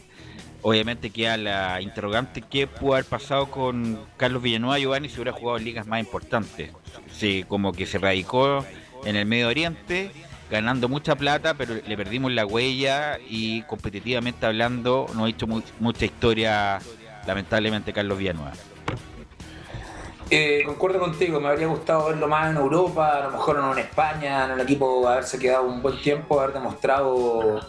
Obviamente queda la interrogante qué pudo haber pasado con Carlos Villanueva Giovanni si hubiera jugado en ligas más importantes. Sí, como que se radicó en el Medio Oriente, ganando mucha plata, pero le perdimos la huella y competitivamente hablando no ha hecho mu- mucha historia, lamentablemente, Carlos Villanueva. Eh, concuerdo contigo, me habría gustado verlo más en Europa, a lo mejor no en España, en el equipo haberse quedado un buen tiempo, haber demostrado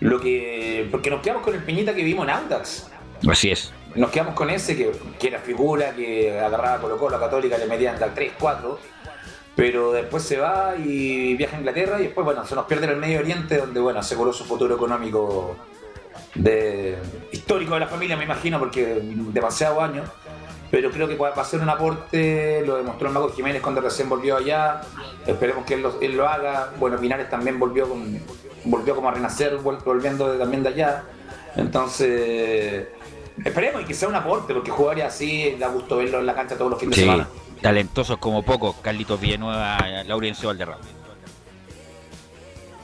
lo que... Porque nos quedamos con el Peñita que vimos en Audax. Así es. Nos quedamos con ese que, que era figura, que agarraba Colo Colo a Católica, le metían hasta 3, 4. Pero después se va y viaja a Inglaterra y después, bueno, se nos pierde en el Medio Oriente, donde, bueno, aseguró su futuro económico de, histórico de la familia, me imagino, porque demasiados años. Pero creo que va a ser un aporte, lo demostró el Mago Jiménez cuando recién volvió allá. Esperemos que él lo, él lo haga. Bueno, Pinares también volvió, con, volvió como a renacer, vol- volviendo de- también de allá. Entonces, esperemos y que sea un aporte, porque jugar así da gusto verlo en la cancha todos los fines Sí, de semana. talentosos como pocos, Carlitos Villanueva, Laurencio Valderrama.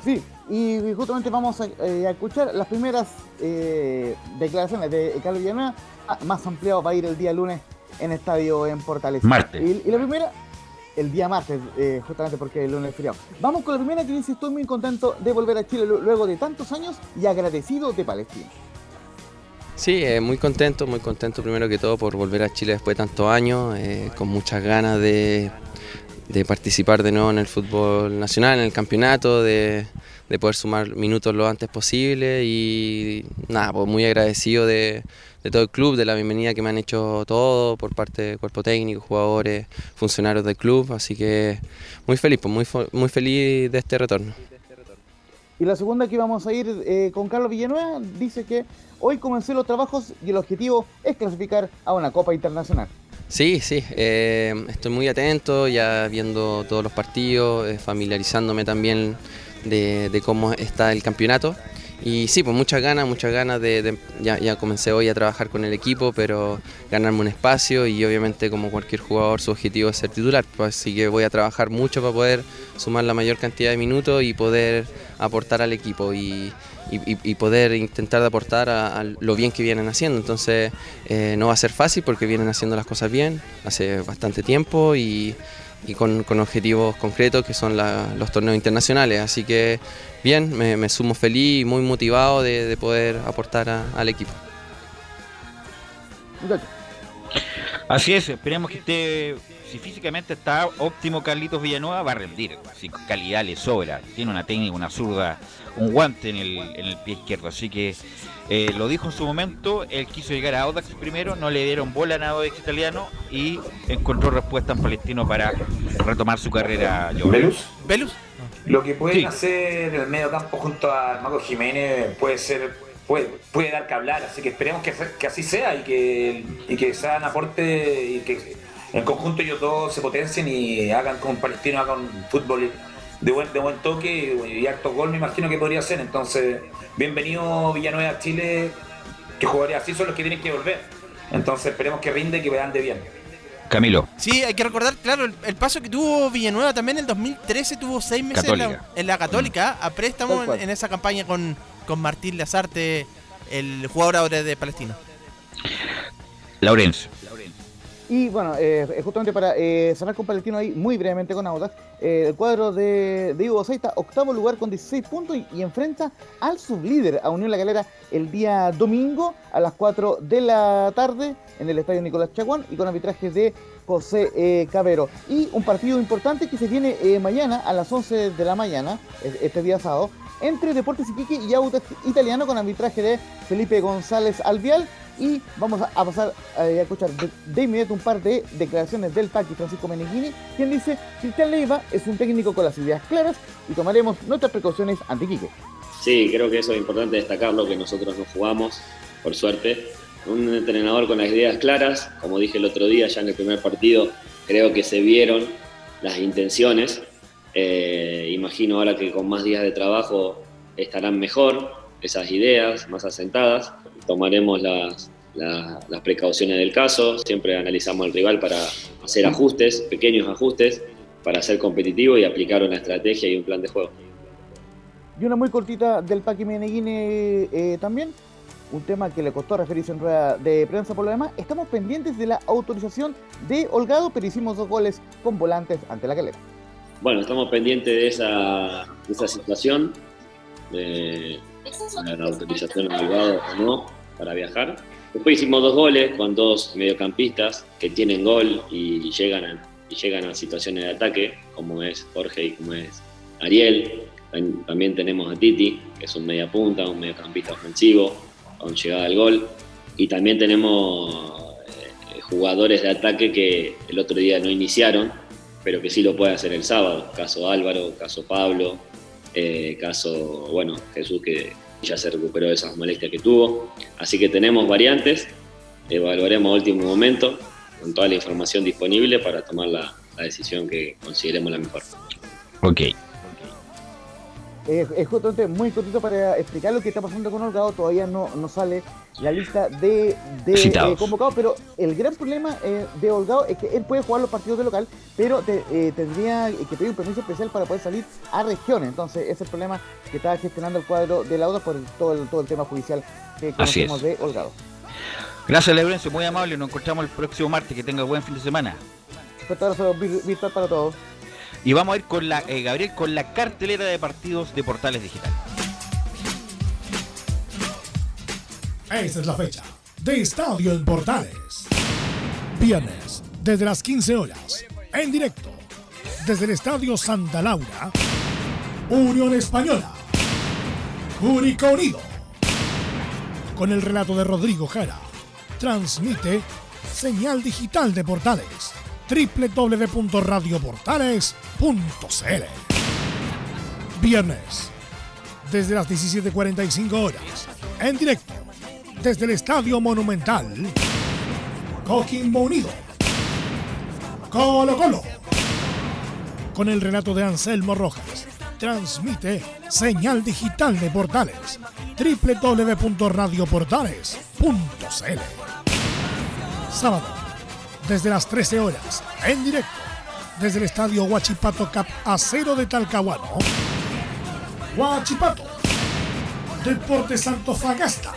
Sí, y justamente vamos a, eh, a escuchar las primeras eh, declaraciones de Carlos Villanueva, Ah, más ampliado va a ir el día lunes en Estadio en Portales. Martes. Y, y la primera, el día martes, eh, justamente porque el lunes es feriado. Vamos con la primera que dice, estoy muy contento de volver a Chile lu- luego de tantos años y agradecido de Palestina. Sí, eh, muy contento, muy contento primero que todo por volver a Chile después de tantos años, eh, con muchas ganas de, de participar de nuevo en el fútbol nacional, en el campeonato, de, de poder sumar minutos lo antes posible y nada, pues muy agradecido de, de todo el club, de la bienvenida que me han hecho todo por parte del cuerpo técnico, jugadores, funcionarios del club, así que muy feliz, pues muy, muy feliz de este retorno. Y la segunda que vamos a ir eh, con Carlos Villanueva dice que hoy comencé los trabajos y el objetivo es clasificar a una Copa Internacional. Sí, sí, eh, estoy muy atento, ya viendo todos los partidos, eh, familiarizándome también de, de cómo está el campeonato. Y sí, pues muchas ganas, muchas ganas de, de- ya, ya comencé hoy a trabajar con el equipo, pero ganarme un espacio y obviamente como cualquier jugador su objetivo es ser titular, pues así que voy a trabajar mucho para poder sumar la mayor cantidad de minutos y poder aportar al equipo y, y- y- poder intentar aportar a, a lo bien que vienen haciendo. Entonces eh, no va a ser fácil porque vienen haciendo las cosas bien hace bastante tiempo y, y con, con objetivos concretos que son la- los torneos internacionales. Así que bien, me, sumo feliz y muy motivado de, de poder aportar al equipo. Así es, esperemos que esté, si físicamente está óptimo Carlitos Villanueva, va a rendir. Si calidad le sobra, tiene una técnica, una zurda, un guante en el, en el pie izquierdo. Así que eh, lo dijo en su momento, él quiso llegar a Audax primero, no le dieron bola a Audax italiano y encontró respuesta en Palestino para retomar su carrera. ¿Velus? ¿Velus? Lo que pueden Sí. hacer en el medio campo junto a Marco Jiménez puede ser puede, puede dar que hablar, así que esperemos que, que así sea y que, y que sean aporte y que en conjunto ellos dos se potencien y hagan con Palestino, hagan un fútbol de buen, de buen toque y harto gol me imagino que podría ser. Entonces, bienvenido Villanueva a Chile, que jugadores así son los que tienen que volver. Entonces esperemos que rinde y que ande bien. Camilo. Sí, hay que recordar, claro, el, el paso que tuvo Villanueva también en el 2013 tuvo seis meses en la, Católica. en la Católica, a préstamo en, en esa campaña con, con Martín Lazarte, el jugador ahora de Palestino. Laurencio. Y bueno, eh, justamente para eh, cerrar con Palestino ahí, muy brevemente con Audax, eh, el cuadro de, de Ivo Seita, octavo lugar con 16 puntos y, enfrenta al sublíder, a Unión La Calera, el día domingo a las 4 de la tarde en el estadio Nicolás Chaguán y con arbitraje de José eh, Cabero. Y un partido importante que se viene eh, mañana a las 11 de la mañana, es- este día sábado, entre Deportes Iquique y Audax Italiano con arbitraje de Felipe González Alvial. Y vamos a, pasar eh, a escuchar de, de inmediato un par de declaraciones del Paqui Francisco Meneghini, quien dice: Cristian Leiva es un técnico con las ideas claras y tomaremos nuestras precauciones ante Iquique. Sí, creo que eso es importante destacarlo, que nosotros no jugamos, por suerte. Un entrenador con las ideas claras, como dije el otro día ya en el primer partido, creo que se vieron las intenciones. Eh, imagino ahora que con más días de trabajo estarán mejor esas ideas, más asentadas. Tomaremos las, la- las precauciones del caso, siempre analizamos al rival para hacer ajustes, pequeños ajustes, para ser competitivo y aplicar una estrategia y un plan de juego. Y una muy cortita del Paqui Meneghini eh, también. Un tema que le costó referirse en rueda de prensa por lo demás. Estamos pendientes de la autorización de Holgado, pero hicimos dos goles con volantes ante la calera. Bueno, estamos pendientes de esa, de esa situación, de la autorización a Bilbao o no para viajar. Después hicimos dos goles con dos mediocampistas que tienen gol y llegan a, y llegan a situaciones de ataque, como es Jorge y como es Ariel. Tam- También tenemos a Titi, que es un media punta, un mediocampista ofensivo, con llegada al gol. Y también tenemos eh, jugadores de ataque que el otro día no iniciaron, pero que sí lo puede hacer el sábado. Caso Álvaro, caso Pablo, eh, caso, bueno, Jesús que ya se recuperó de esas molestias que tuvo. Así que tenemos variantes, evaluaremos a último momento con toda la información disponible para tomar la, la decisión que consideremos la mejor. Ok. Eh, es justamente muy cortito para explicar lo que está pasando con Holgado. Todavía no, no sale la lista de, de eh, convocados, pero el gran problema eh, de Holgado es que él puede jugar los partidos de local, pero te- eh, tendría que pedir un permiso especial para poder salir a regiones. Entonces, ese es el problema que está gestionando el cuadro de Lauda por el- todo, el, todo el tema judicial que conocemos de Holgado. Gracias, Laurencio, muy amable. Nos encontramos el próximo martes. Que tenga buen fin de semana. Virtual para todos. Y vamos a ir con la, eh, Gabriel, con la cartelera de partidos de Portales Digital. Esta es la fecha de Estadio en Portales. Viernes, desde las 15 horas, en directo, desde el Estadio Santa Laura, Unión Española, Curicó Unido, con el relato de Rodrigo Jara. Transmite señal digital de Portales, www.radioportales.cl. Viernes, desde las 17.45 horas, en directo, desde el Estadio Monumental, Coquimbo Unido, Colo Colo. Con el relato de Anselmo Rojas. Transmite señal digital de Portales. www.radioportales.cl Sábado, desde las 13 horas, en directo, desde el estadio Huachipato Cap Acero de Talcahuano. Huachipato. Deportes Antofagasta.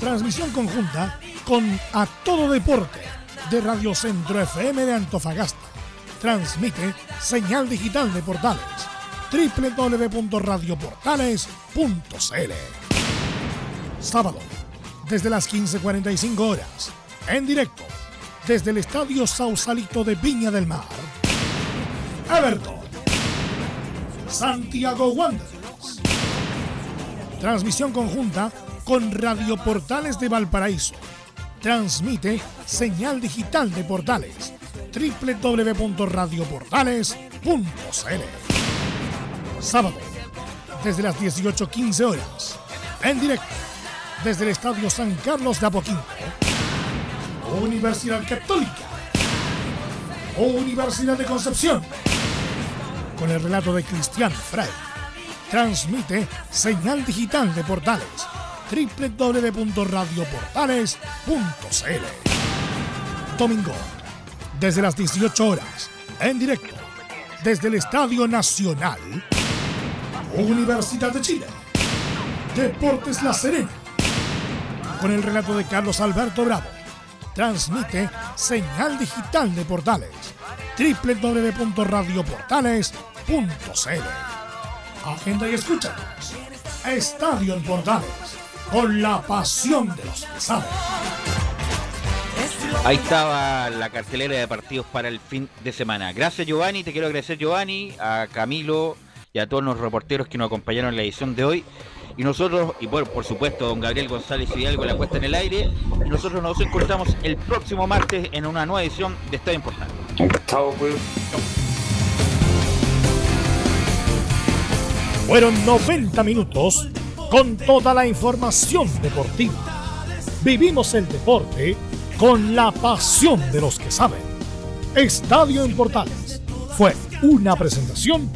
Transmisión conjunta con A Todo Deporte de Radio Centro FM de Antofagasta. Transmite señal digital de portales www.radioportales.cl Sábado, desde las 15.45 horas, en directo, desde el Estadio Sausalito de Viña del Mar. Everton. Santiago Wanderers. Transmisión conjunta con Radio Portales de Valparaíso. Transmite señal digital de portales www.radioportales.cl Sábado, desde las 18.15 horas, en directo, desde el Estadio San Carlos de Apoquinto. Universidad Católica. Universidad de Concepción. Con el relato de Cristian Frey. Transmite señal digital de portales www.radioportales.cl Domingo, desde las 18 horas, en directo, desde el Estadio Nacional, Universidad de Chile, Deportes La Serena, con el relato de Carlos Alberto Bravo, transmite señal digital de portales www.radioportales.cl Agenda y escúchanos. Estadio en Portales, con la pasión de los saben. Ahí estaba la cartelera de partidos para el fin de semana. Gracias Giovanni, te quiero agradecer Giovanni, a Camilo y a todos los reporteros que nos acompañaron en la edición de hoy. Y nosotros, y bueno, por supuesto, don Gabriel González Hidalgo la puesta en el aire. Y nosotros nos encontramos el próximo martes en una nueva edición de Estadio Importante. Chao, pues. Fueron 90 minutos con toda la información deportiva. Vivimos el deporte con la pasión de los que saben. Estadio en Portales fue una presentación